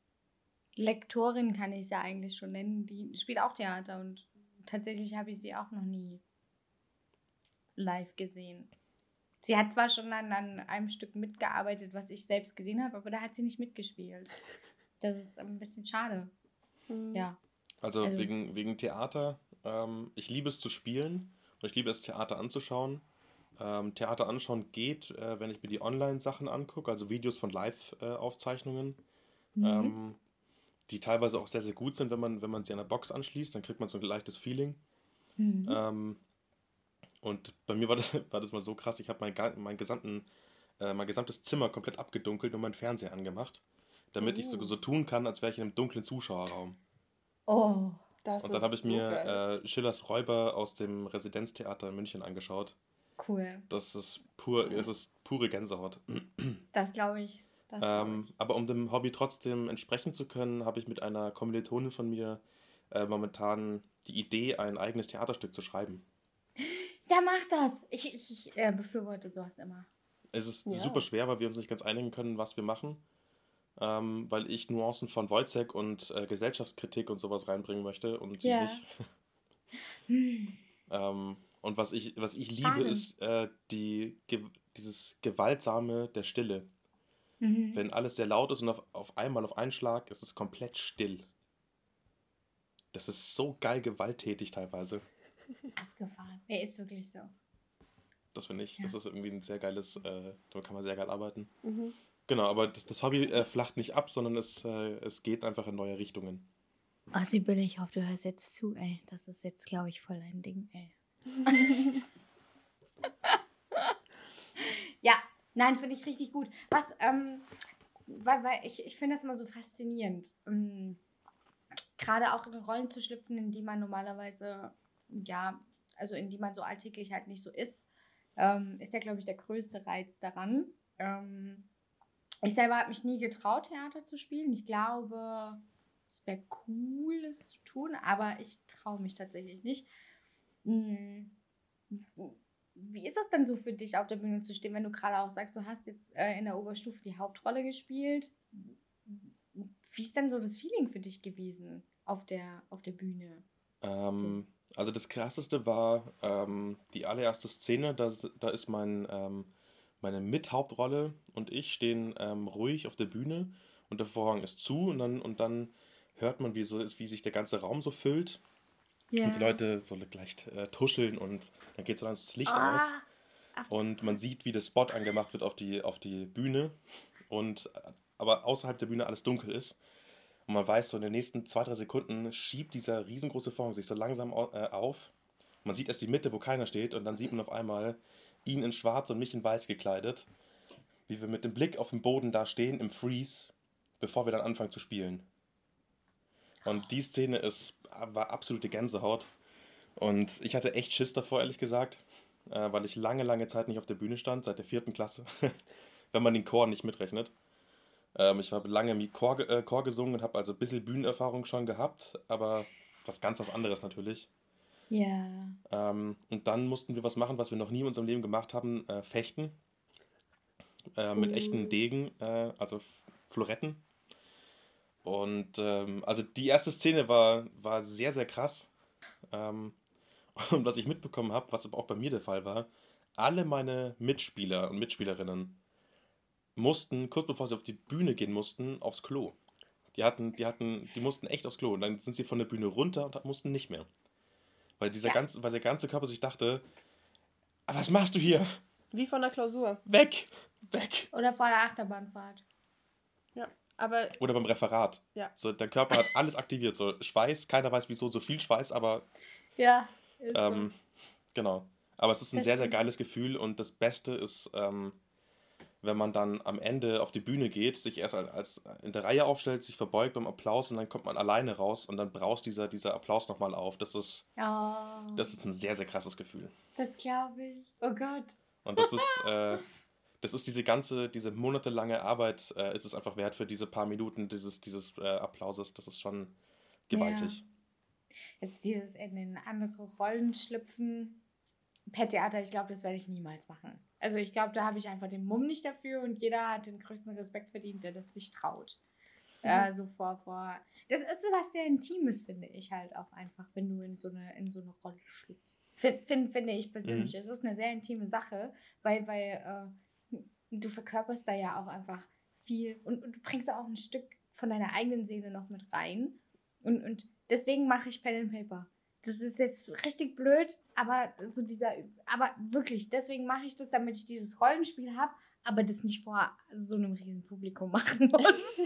Lektorin kann ich sie ja eigentlich schon nennen, die spielt auch Theater und tatsächlich habe ich sie auch noch nie live gesehen. Sie hat zwar schon an, an einem Stück mitgearbeitet, was ich selbst gesehen habe, aber da hat sie nicht mitgespielt. Das ist ein bisschen schade. Hm. Ja. Also, Also- wegen, wegen Theater, ähm, ich liebe es zu spielen und ich liebe es, Theater anzuschauen. Ähm, Theater anschauen geht, äh, wenn ich mir die Online-Sachen angucke, also Videos von Live-Aufzeichnungen, Mhm. ähm, die teilweise auch sehr, sehr gut sind, wenn man, wenn man sie an der Box anschließt, dann kriegt man so ein leichtes Feeling. Mhm. Und bei mir war das, war das mal so krass, ich habe mein, mein, gesamten, äh, mein gesamtes Zimmer komplett abgedunkelt und meinen Fernseher angemacht, damit ich so, Oh. so tun kann, als wäre ich in einem dunklen Zuschauerraum. Oh. Das Und dann ist habe ich mir äh, Schillers Räuber aus dem Residenztheater in München angeschaut. Cool. Das ist pur, es ist pure Gänsehaut. Das glaube ich. Das Ähm, aber um dem Hobby trotzdem entsprechen zu können, habe ich mit einer Kommilitonin von mir äh, momentan die Idee, ein eigenes Theaterstück zu schreiben. Ja, mach das. Ich, ich, ich äh, befürworte sowas immer. Es ist Ja. super schwer, weil wir uns nicht ganz einigen können, was wir machen. Ähm, weil ich Nuancen von Wojciech und äh, Gesellschaftskritik und sowas reinbringen möchte und sie Ja. nicht. Hm. Ähm, und was ich, was ich Schade. liebe, ist äh, die, ge dieses Gewaltsame der Stille. Mhm. Wenn alles sehr laut ist und auf, auf einmal, auf einen Schlag, ist es komplett still. Das ist so geil gewalttätig teilweise. Abgefahren. Er ist wirklich so. Das finde ich, Ja. das ist irgendwie ein sehr geiles, äh, damit kann man sehr geil arbeiten. Mhm. Genau, aber das, das Hobby äh, flacht nicht ab, sondern es, äh, es geht einfach in neue Richtungen. Oh, Sibylle, ich hoffe, du hörst jetzt zu, ey. Das ist jetzt, glaube ich, voll ein Ding, ey. ja, nein, finde ich richtig gut. Was, ähm, weil, weil ich, ich finde das immer so faszinierend. Ähm, Gerade auch in Rollen zu schlüpfen, in die man normalerweise, ja, also in die man so alltäglich halt nicht so ist, ähm, ist ja, glaube ich, der größte Reiz daran. Ähm, ich selber habe mich nie getraut, Theater zu spielen. Ich glaube, es wäre cool, es zu tun, aber ich traue mich tatsächlich nicht. Hm. Wie ist das denn so für dich, auf der Bühne zu stehen, wenn du gerade auch sagst, du hast jetzt äh, in der Oberstufe die Hauptrolle gespielt? Wie ist denn so das Feeling für dich gewesen auf der, auf der Bühne? Ähm, also das krasseste war ähm, die allererste Szene, da, da ist mein, ähm, meine Mithauptrolle und ich stehen ähm, ruhig auf der Bühne und der Vorhang ist zu und dann, und dann hört man, wie, so, wie sich der ganze Raum so füllt yeah. und die Leute so leicht äh, tuscheln und dann geht so dann das Licht oh. aus und man sieht, wie der Spot angemacht wird auf die, auf die Bühne und aber außerhalb der Bühne alles dunkel ist und man weiß, so in den nächsten zwei, drei Sekunden schiebt dieser riesengroße Vorhang sich so langsam äh, auf. Man sieht erst die Mitte, wo keiner steht, und dann sieht man auf einmal ihn in schwarz und mich in weiß gekleidet, wie wir mit dem Blick auf den Boden da stehen im Freeze, bevor wir dann anfangen zu spielen. Und die Szene ist, war absolute Gänsehaut. Und ich hatte echt Schiss davor, ehrlich gesagt, äh, weil ich lange, lange Zeit nicht auf der Bühne stand, seit der vierten Klasse, wenn man den Chor nicht mitrechnet. Ähm, ich habe lange im Chor, äh, Chor gesungen und habe also ein bisschen Bühnenerfahrung schon gehabt, aber was ganz was anderes natürlich. Ja. Ähm, und dann mussten wir was machen, was wir noch nie in unserem Leben gemacht haben, äh, fechten. Äh, mit uh. echten Degen, äh, also Floretten. Und ähm, also die erste Szene war, war sehr, sehr krass. Ähm, und was ich mitbekommen habe, was aber auch bei mir der Fall war, alle meine Mitspieler und Mitspielerinnen mussten, kurz bevor sie auf die Bühne gehen mussten, aufs Klo. Die hatten, die hatten, die mussten echt aufs Klo. Und dann sind sie von der Bühne runter und mussten nicht mehr. Weil dieser ja. ganze, weil der ganze Körper sich dachte, ah, was machst du hier? Wie von der Klausur. Weg! Weg! Oder vor der Achterbahnfahrt. Ja, aber. Oder beim Referat. Ja. So, der Körper hat alles aktiviert. So Schweiß, keiner weiß wieso, so viel Schweiß, aber. Ja. Ähm, so. Genau. Aber es ist ein das sehr, stimmt. sehr geiles Gefühl und das Beste ist, ähm, wenn man dann am Ende auf die Bühne geht, sich erst als, in der Reihe aufstellt, sich verbeugt beim Applaus und dann kommt man alleine raus und dann braust dieser, dieser Applaus nochmal auf. Das ist, oh. das ist ein sehr, sehr krasses Gefühl. Das glaube ich. Oh Gott. Und das ist, äh, das ist diese ganze, diese monatelange Arbeit, äh, ist es einfach wert für diese paar Minuten dieses, dieses äh, Applauses. Das ist schon gewaltig. Ja. Jetzt dieses in andere Rollen schlüpfen per Theater, ich glaube, das werde ich niemals machen. Also ich glaube, da habe ich einfach den Mumm nicht dafür und jeder hat den größten Respekt verdient, der das sich traut. Mhm. Äh, so vor, vor. Das ist was sehr Intimes, finde ich halt auch einfach, wenn du in so eine, in so eine Rolle schlüpfst. Find, find, finde ich persönlich. Mhm. Es ist eine sehr intime Sache, weil, weil äh, du verkörperst da ja auch einfach viel und, und, du bringst auch ein Stück von deiner eigenen Seele noch mit rein. Und, und deswegen mache ich Pen and Paper das ist jetzt richtig blöd, aber so dieser, aber wirklich, deswegen mache ich das, damit ich dieses Rollenspiel habe, aber das nicht vor so einem riesen Publikum machen muss.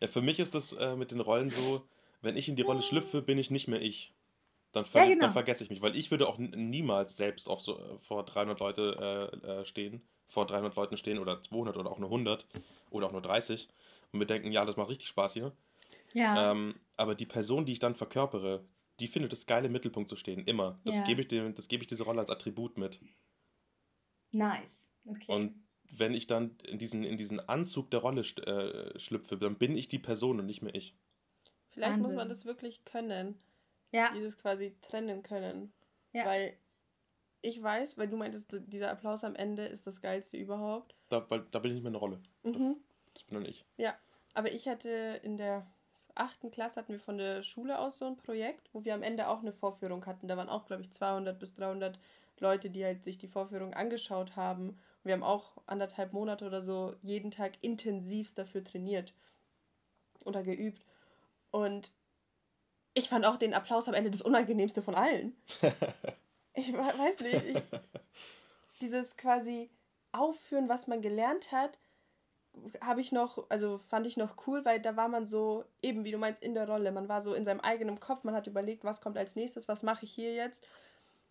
ja, für mich ist das äh, mit den Rollen so, wenn ich in die Rolle schlüpfe, bin ich nicht mehr ich. Dann, ver ja, genau. dann vergesse ich mich, weil ich würde auch niemals selbst auf so, äh, vor 300 Leute äh, äh, stehen, vor 300 Leuten stehen oder 200 oder auch nur 100 oder auch nur 30 und mir denken, ja, das macht richtig Spaß hier. Ja. Ähm, aber die Person, die ich dann verkörpere, die findet es geil, im Mittelpunkt zu stehen. Immer. Das ja. gebe ich, dem, das gebe ich diese Rolle als Attribut mit. Nice. Okay. Und wenn ich dann in diesen, in diesen Anzug der Rolle äh, schlüpfe, dann bin ich die Person und nicht mehr ich. Vielleicht Wahnsinn. muss man das wirklich können. Ja. Dieses quasi trennen können. Ja. Weil ich weiß, weil du meintest, dieser Applaus am Ende ist das Geilste überhaupt. Da, weil, da bin ich nicht mehr eine Rolle. Mhm. Das bin dann ich. Ja, aber ich hatte in der achten Klasse hatten wir von der Schule aus so ein Projekt, wo wir am Ende auch eine Vorführung hatten. Da waren auch, glaube ich, 200 bis 300 Leute, die halt sich die Vorführung angeschaut haben. Und wir haben auch anderthalb Monate oder so jeden Tag intensivst dafür trainiert oder geübt. Und ich fand auch den Applaus am Ende das Unangenehmste von allen. ich weiß nicht. Ich, dieses quasi Aufführen, was man gelernt hat, habe ich noch, also fand ich noch cool, weil da war man so, eben wie du meinst, in der Rolle. Man war so in seinem eigenen Kopf, man hat überlegt, was kommt als nächstes, was mache ich hier jetzt.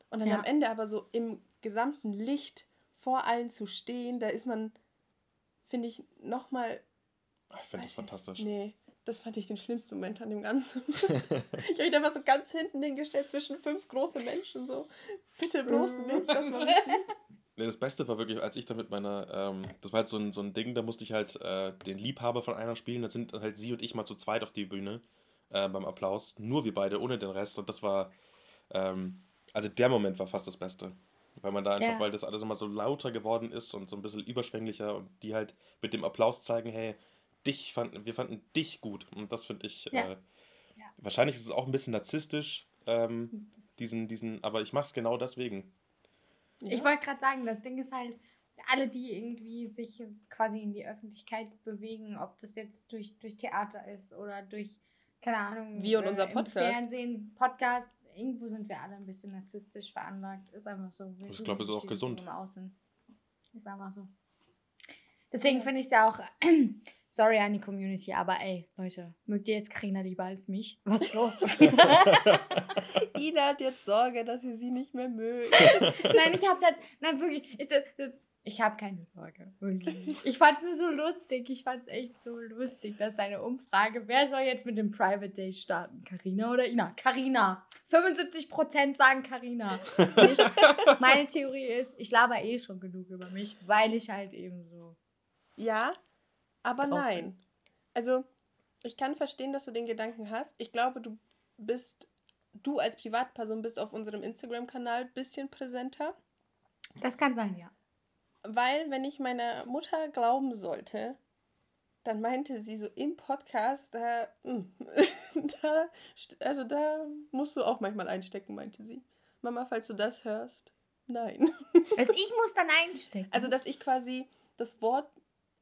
Und dann ja. am Ende aber so im gesamten Licht vor allen zu stehen, da ist man, finde ich, nochmal. Ich finde das fantastisch. Nee, Das fand ich den schlimmsten Moment an dem Ganzen. ich habe mich einfach so ganz hinten hingestellt zwischen fünf große Menschen. So, bitte bloß nicht, dass man mich sieht. Nee, das Beste war wirklich, als ich da mit meiner, ähm, das war halt so ein, so ein Ding, da musste ich halt äh, den Liebhaber von einer spielen. Da sind halt sie und ich mal zu zweit auf die Bühne äh, beim Applaus. Nur wir beide, ohne den Rest. Und das war, ähm, also der Moment war fast das Beste. Weil man da einfach, Ja. weil das alles immer so lauter geworden ist und so ein bisschen überschwänglicher und die halt mit dem Applaus zeigen, hey, dich fanden, wir fanden dich gut. Und das finde ich, Ja. äh, wahrscheinlich ist es auch ein bisschen narzisstisch, ähm, diesen, diesen, aber ich mach's genau deswegen. Ja. Ich wollte gerade sagen, das Ding ist halt, alle, die irgendwie sich jetzt quasi in die Öffentlichkeit bewegen, ob das jetzt durch, durch Theater ist oder durch, keine Ahnung, Wie und unser im Podcast. Fernsehen, Podcast, irgendwo sind wir alle ein bisschen narzisstisch veranlagt. Ist einfach so. Wir Ich suchen glaube, es ist auch gesund. Im Außen. Ist einfach so. Deswegen finde ich es ja auch, sorry an die Community, aber ey, Leute, mögt ihr jetzt Karina lieber als mich? Was ist los? Ina hat jetzt Sorge, dass ihr sie nicht mehr mögt. Nein, ich habe das. Nein, wirklich. Ich, das, das, ich habe keine Sorge. Wirklich. Ich fand es nur so lustig. Ich fand es echt so lustig, dass deine Umfrage, wer soll jetzt mit dem Private Day starten? Karina oder Ina? Karina. 75% sagen Karina. Meine Theorie ist, ich laber eh schon genug über mich, weil ich halt eben so. Ja, aber Drauf nein. Also, ich kann verstehen, dass du den Gedanken hast. Ich glaube, du bist, du als Privatperson bist auf unserem Instagram-Kanal ein bisschen präsenter. Das kann sein, ja. Weil, wenn ich meiner Mutter glauben sollte, dann meinte sie so im Podcast, da, mm, da, also da musst du auch manchmal einstecken, meinte sie. Mama, falls du das hörst, nein. Also ich muss dann einstecken. Also, dass ich quasi das Wort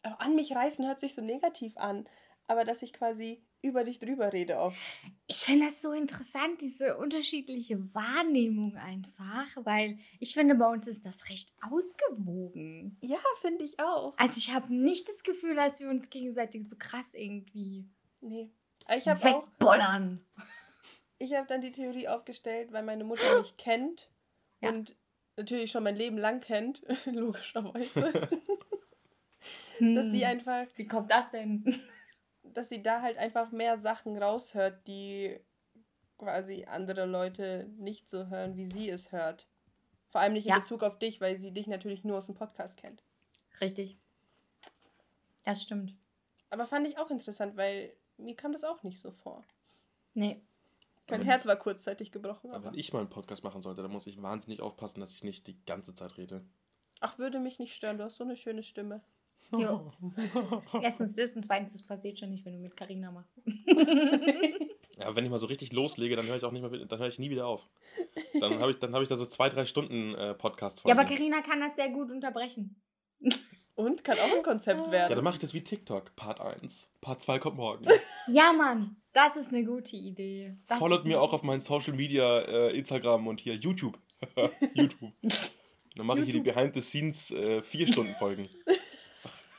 an mich reißen hört sich so negativ an, aber dass ich quasi über dich drüber rede oft. Ich finde das so interessant, diese unterschiedliche Wahrnehmung einfach, weil ich finde, bei uns ist das recht ausgewogen. Ja, finde ich auch. Also ich habe nicht das Gefühl, dass wir uns gegenseitig so krass irgendwie Nee. Aber Ich habe auch, wegbollern. ich habe dann die Theorie aufgestellt, weil meine Mutter mich kennt Ja. und natürlich schon mein Leben lang kennt, logischerweise, Hm. dass sie einfach, Wie kommt das denn? dass sie da halt einfach mehr Sachen raushört, die quasi andere Leute nicht so hören, wie sie es hört. Vor allem nicht in Ja. Bezug auf dich, weil sie dich natürlich nur aus dem Podcast kennt. Richtig. Das stimmt. Aber fand ich auch interessant, weil mir kam das auch nicht so vor. Nee. Mein Herz war kurzzeitig gebrochen. Aber Aber wenn ich mal einen Podcast machen sollte, dann muss ich wahnsinnig aufpassen, dass ich nicht die ganze Zeit rede. ach, würde mich nicht stören. Du hast so eine schöne Stimme. Jo. Erstens das und zweitens, das passiert schon nicht, wenn du mit Karina machst. Ja, wenn ich mal so richtig loslege, dann höre ich auch nicht mehr, wieder- dann höre ich nie wieder auf. Dann habe ich, dann habe ich da so zwei, drei Stunden äh, Podcast Ja, aber Karina kann das sehr gut unterbrechen. Und kann auch ein Konzept Ja, werden. dann mache ich das wie TikTok. Part 1. Part 2 kommt morgen. Ja, Mann, das ist eine gute Idee. Das Followt mir auch auf meinen Social Media, äh, Instagram und hier YouTube. YouTube. Dann mache ich hier die Behind the Scenes äh, vier Stunden Folgen.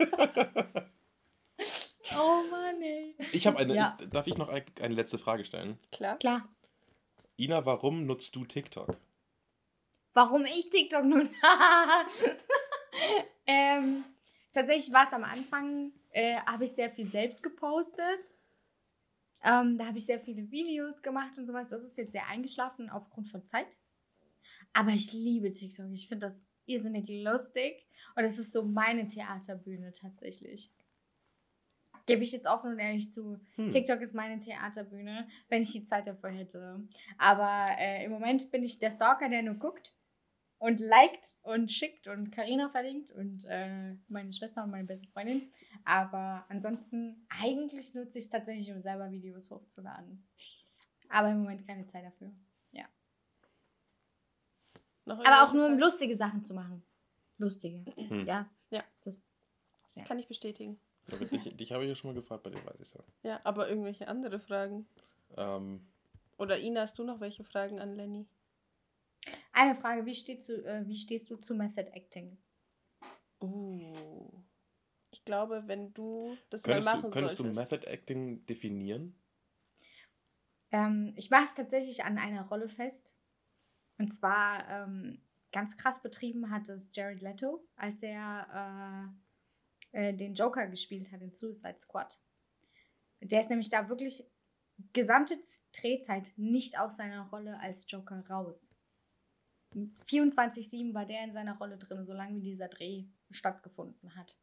Oh Mann, ey. Ich habe eine. Ja. Darf ich noch ein, eine letzte Frage stellen? Klar. Klar. Ina, warum nutzt du TikTok? Warum ich TikTok nutze? ähm, tatsächlich war es am Anfang, äh, habe ich sehr viel selbst gepostet. Ähm, da habe ich sehr viele Videos gemacht und sowas. Das ist jetzt sehr eingeschlafen aufgrund von Zeit. Aber ich liebe TikTok. Ich finde das irrsinnig lustig. Und es ist so meine Theaterbühne tatsächlich. Gebe ich jetzt offen und ehrlich zu. Hm. TikTok ist meine Theaterbühne, wenn ich die Zeit dafür hätte. Aber äh, im Moment bin ich der Stalker, der nur guckt und liked und schickt und Karina verlinkt und äh, meine Schwester und meine beste Freundin. Aber ansonsten, eigentlich nutze ich es tatsächlich, um selber Videos hochzuladen. Aber im Moment keine Zeit dafür. Noch Aber auch nur, um lustige Sachen zu machen. Lustige. Hm. Ja. Ja. Das. Kann ich bestätigen. Aber dich, dich habe ich ja schon mal gefragt, bei dir weiß ich ja. Ja, aber irgendwelche andere Fragen. Ähm, Oder Ina, hast du noch welche Fragen an Lenny? Eine Frage: Wie, stehst du, äh, wie stehst du zu Method Acting? Uh. Ich glaube, wenn du das könntest mal du, machen könntest du solltest. Method Acting definieren? Ähm, ich mache es tatsächlich an einer Rolle fest. Und zwar ähm, ganz krass betrieben hat es Jared Leto, als er äh, äh, den Joker gespielt hat in Suicide Squad. Der ist nämlich da wirklich gesamte Drehzeit nicht aus seiner Rolle als Joker raus. 24-7 war der in seiner Rolle drin, solange wie dieser Dreh stattgefunden hat.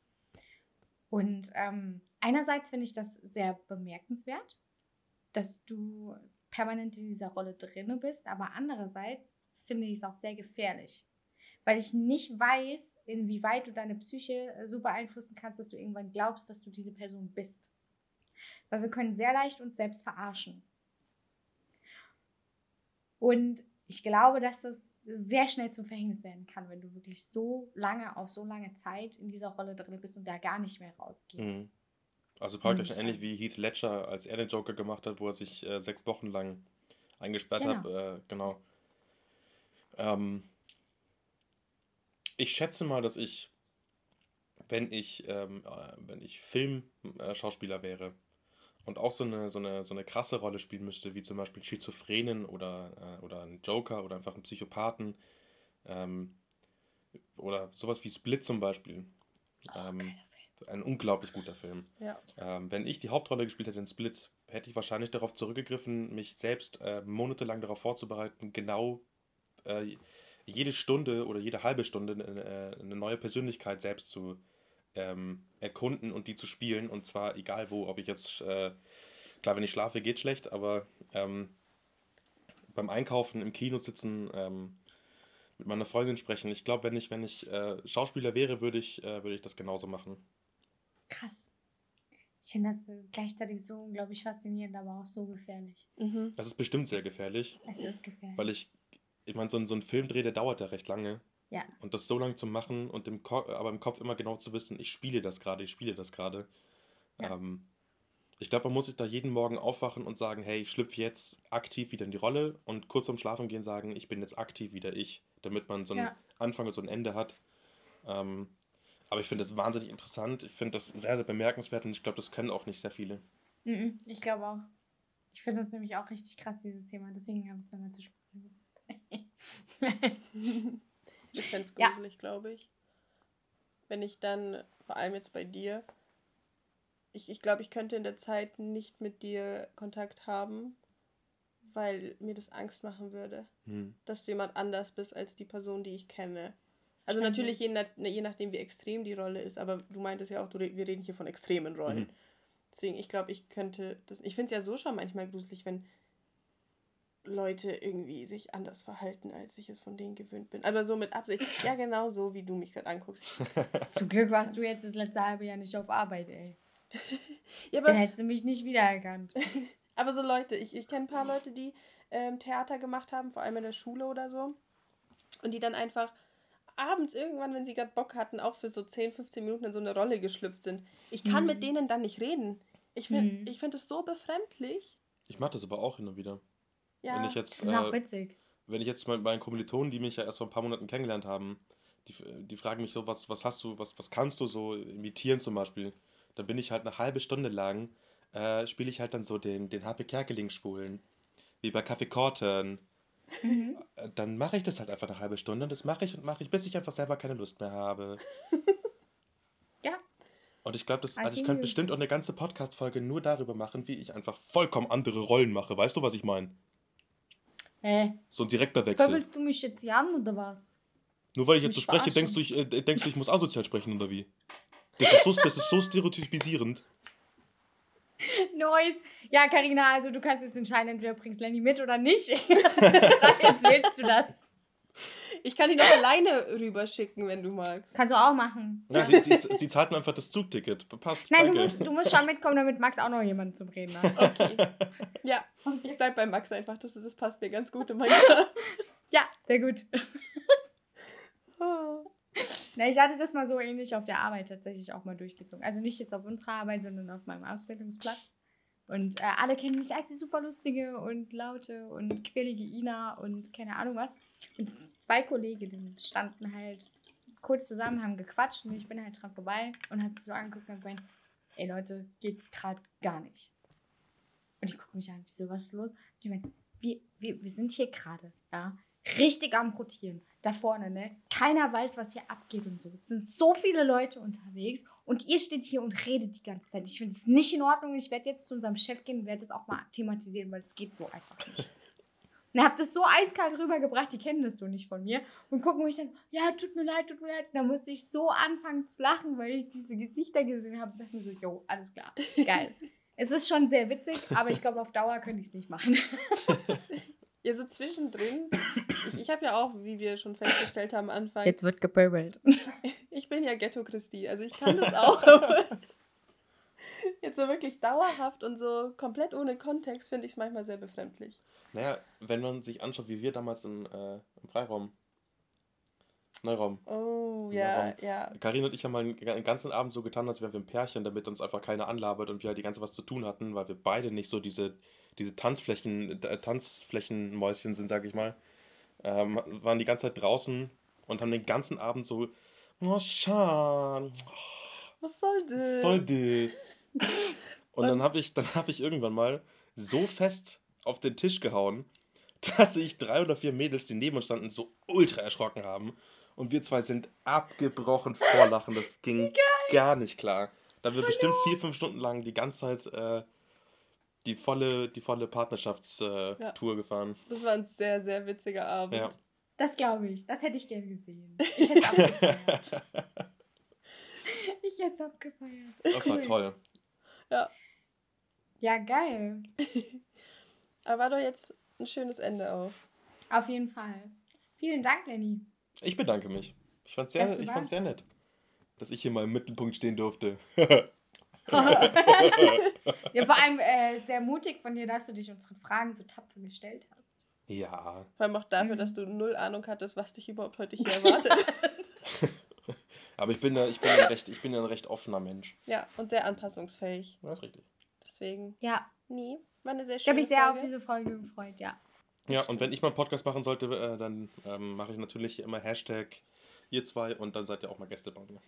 Und ähm, einerseits finde ich das sehr bemerkenswert, dass du permanent in dieser Rolle drinne bist, aber andererseits finde ich es auch sehr gefährlich, weil ich nicht weiß, inwieweit du deine Psyche so beeinflussen kannst, dass du irgendwann glaubst, dass du diese Person bist. Weil wir können sehr leicht uns selbst verarschen. Und ich glaube, dass das sehr schnell zum Verhängnis werden kann, wenn du wirklich so lange, auf so lange Zeit in dieser Rolle drin bist und da gar nicht mehr rausgehst. Mhm. Also praktisch und, ähnlich wie Heath Ledger, als er den Joker gemacht hat, wo er sich äh, sechs Wochen lang eingesperrt genau. hat. Äh, genau. Ähm, ich schätze mal, dass ich, wenn ich, ähm, äh, wenn ich Filmschauspieler wäre und auch so eine, so, eine, so eine krasse Rolle spielen müsste, wie zum Beispiel Schizophrenen oder, äh, oder einen Joker oder einfach einen Psychopathen ähm, oder sowas wie Split zum Beispiel. Oh, ähm, ein unglaublich guter Film. Ja. Ähm, wenn ich die Hauptrolle gespielt hätte in Split, hätte ich wahrscheinlich darauf zurückgegriffen, mich selbst äh, monatelang darauf vorzubereiten, genau äh, jede Stunde oder jede halbe Stunde eine, äh, eine neue Persönlichkeit selbst zu ähm, erkunden und die zu spielen. Und zwar egal wo, ob ich jetzt, äh, klar, wenn ich schlafe, geht schlecht, aber ähm, beim Einkaufen, im Kino sitzen, ähm, mit meiner Freundin sprechen. Ich glaube, wenn ich, wenn ich äh, Schauspieler wäre, würde ich, äh, würde ich das genauso machen. Krass. Ich finde das gleichzeitig so unglaublich faszinierend, aber auch so gefährlich. Mhm. Das ist bestimmt sehr gefährlich. Es ist gefährlich. Weil ich, ich meine, so, ein, so ein Filmdreh, der dauert ja recht lange. Ja. Und das so lange zu machen und im aber im Kopf immer genau zu wissen, ich spiele das gerade, ich spiele das gerade. Ja. Ähm, ich glaube, man muss sich da jeden Morgen aufwachen und sagen, hey, ich schlüpfe jetzt aktiv wieder in die Rolle und kurz vorm Schlafen gehen sagen, ich bin jetzt aktiv wieder ich, damit man so einen ja. Anfang und so ein Ende hat. Ähm, aber ich finde das wahnsinnig interessant. Ich finde das sehr, sehr bemerkenswert und ich glaube, das können auch nicht sehr viele. Mhm, ich glaube auch. Ich finde das nämlich auch richtig krass, dieses Thema. Deswegen habe ich es mal zu sprechen ich fände es gruselig, ja. glaube ich. Wenn ich dann, vor allem jetzt bei dir, ich, ich glaube, ich könnte in der Zeit nicht mit dir Kontakt haben, weil mir das Angst machen würde, hm. dass du jemand anders bist als die Person, die ich kenne. Also Stimmt. natürlich je, nach, je nachdem, wie extrem die Rolle ist, aber du meintest ja auch, du, wir reden hier von extremen Rollen. Mhm. Deswegen, ich glaube, ich könnte das. Ich finde es ja so schon manchmal gruselig, wenn Leute irgendwie sich anders verhalten, als ich es von denen gewöhnt bin. Aber so mit Absicht. Ja, genau so, wie du mich gerade anguckst. Zum Glück warst du jetzt das letzte halbe Jahr nicht auf Arbeit, ey. ja, aber, Dann hättest du mich nicht wiedererkannt. aber so Leute, ich, ich kenne ein paar Leute, die ähm, Theater gemacht haben, vor allem in der Schule oder so. Und die dann einfach abends irgendwann, wenn sie gerade Bock hatten, auch für so 10, 15 Minuten in so eine Rolle geschlüpft sind. Ich kann mhm. mit denen dann nicht reden. Ich finde mhm. find das so befremdlich. Ich mache das aber auch hin und wieder. Ja, wenn ich jetzt, das ist auch äh, witzig. Wenn ich jetzt mit meinen Kommilitonen, die mich ja erst vor ein paar Monaten kennengelernt haben, die, die fragen mich so, was, was hast du, was, was kannst du so imitieren zum Beispiel, dann bin ich halt eine halbe Stunde lang, äh, spiele ich halt dann so den, den HP Kerkeling spulen. Wie bei Kaffee Korten Mhm. Äh, dann mache ich das halt einfach eine halbe Stunde und das mache ich und mache ich, bis ich einfach selber keine Lust mehr habe. ja. Und ich glaube, also ich könnte bestimmt auch eine ganze Podcast-Folge nur darüber machen, wie ich einfach vollkommen andere Rollen mache. Weißt du, was ich meine? Hä? So ein direkter Wechsel. Willst du mich jetzt hier an oder was? Nur weil ich jetzt so spreche, denkst du, ich, äh, denkst du, ich muss asozial sprechen oder wie? Das ist so, das ist so stereotypisierend. Nice. Ja, Karina, also du kannst jetzt entscheiden, entweder bringst Lenny mit oder nicht. jetzt willst du das. Ich kann ihn auch alleine rüberschicken, wenn du magst. Kannst du auch machen. Ja, sie, sie, sie zahlt mir einfach das Zugticket. Passt. Nein, du musst, du musst schon mitkommen, damit Max auch noch jemanden zum Reden hat. Okay. Ja, ich bleib bei Max einfach. Das, das passt mir ganz gut in meinen Ja, sehr gut. Oh. Na, ich hatte das mal so ähnlich auf der Arbeit tatsächlich auch mal durchgezogen. Also nicht jetzt auf unserer Arbeit, sondern auf meinem Ausbildungsplatz. Und äh, alle kennen mich als die super lustige und laute und quirlige Ina und keine Ahnung was. Und zwei Kolleginnen standen halt kurz zusammen, haben gequatscht und ich bin halt dran vorbei und hab so angeguckt und gemeint, ey Leute, geht gerade gar nicht. Und ich gucke mich an, wieso, was ist los? ich meine, wir, wir, wir sind hier gerade, ja, richtig am Rotieren. Da vorne, ne? Keiner weiß, was hier abgeht und so. Es sind so viele Leute unterwegs und ihr steht hier und redet die ganze Zeit. Ich finde es nicht in Ordnung. Ich werde jetzt zu unserem Chef gehen und werde das auch mal thematisieren, weil es geht so einfach nicht. Und habt das so eiskalt rübergebracht, die kennen das so nicht von mir. Und gucken mich dann so, ja, tut mir leid, tut mir leid. Da musste ich so anfangen zu lachen, weil ich diese Gesichter gesehen habe. Und dachte mir so, jo, alles klar, geil. es ist schon sehr witzig, aber ich glaube, auf Dauer könnte ich es nicht machen. Ja, so zwischendrin. Ich, ich habe ja auch, wie wir schon festgestellt haben am Anfang. Jetzt wird geböbelt. Ich bin ja Ghetto Christi, also ich kann das auch. Jetzt so wirklich dauerhaft und so komplett ohne Kontext finde ich es manchmal sehr befremdlich. Naja, wenn man sich anschaut, wie wir damals in, äh, im Freiraum, Neuraum, Oh, ja, ja. Karin und ich haben mal einen den ganzen Abend so getan, als wären wir ein Pärchen, damit uns einfach keiner anlabert und wir halt die ganze was zu tun hatten, weil wir beide nicht so diese, diese Tanzflächen, äh, Tanzflächenmäuschen sind, sag ich mal. Ähm, waren die ganze Zeit draußen und haben den ganzen Abend so, oh Schan, Was soll das? was soll das? Und dann habe ich, dann hab ich irgendwann mal so fest auf den Tisch gehauen, dass sich drei oder vier Mädels, die neben uns standen, so ultra erschrocken haben. Und wir zwei sind abgebrochen vor Lachen. Das ging gar nicht klar. Da haben wir bestimmt vier, fünf Stunden lang die ganze Zeit äh, die volle, die volle Partnerschaftstour äh, Ja. Gefahren. Das war ein sehr, sehr witziger Abend. Ja. Das glaube ich. Das hätte ich gern gesehen. Ich hätte es abgefeiert. ich hätte es abgefeiert. Das war toll. Ja, geil. Aber war doch jetzt ein schönes Ende auch. Auf jeden Fall. Vielen Dank, Lenny. Ich bedanke mich. Ich fand's sehr, ich fand's sehr nett, dass ich hier mal im Mittelpunkt stehen durfte. Ja, vor allem äh, sehr mutig von dir, dass du dich unseren Fragen so tapfer gestellt hast. ja. Vor allem auch dafür, Mhm. dass du null Ahnung hattest, was dich überhaupt heute hier erwartet. Aber ich bin ja, ich bin ja ein recht, ich bin ja ein recht offener Mensch. ja, und sehr anpassungsfähig. Ja, ist richtig. Deswegen, Ja, nee, war eine sehr ich habe schöne mich sehr auf Folge. diese Folge gefreut, ja. Ja, und wenn ich mal einen Podcast machen sollte, äh, dann ähm, mache ich natürlich immer Hashtag ihr zwei und dann seid ihr auch mal Gäste bei mir.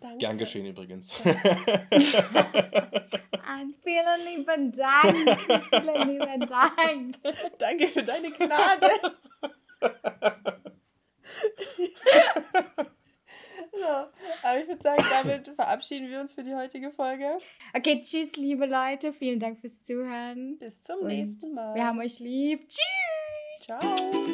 Danke. Gern geschehen übrigens. Vielen lieben Dank. vielen lieben Dank. Danke für deine Gnade. so, aber ich würde sagen, damit verabschieden wir uns für die heutige Folge. Okay, tschüss, liebe Leute. Vielen Dank fürs Zuhören. Bis zum Und nächsten Mal. Wir haben euch lieb. Tschüss. Ciao.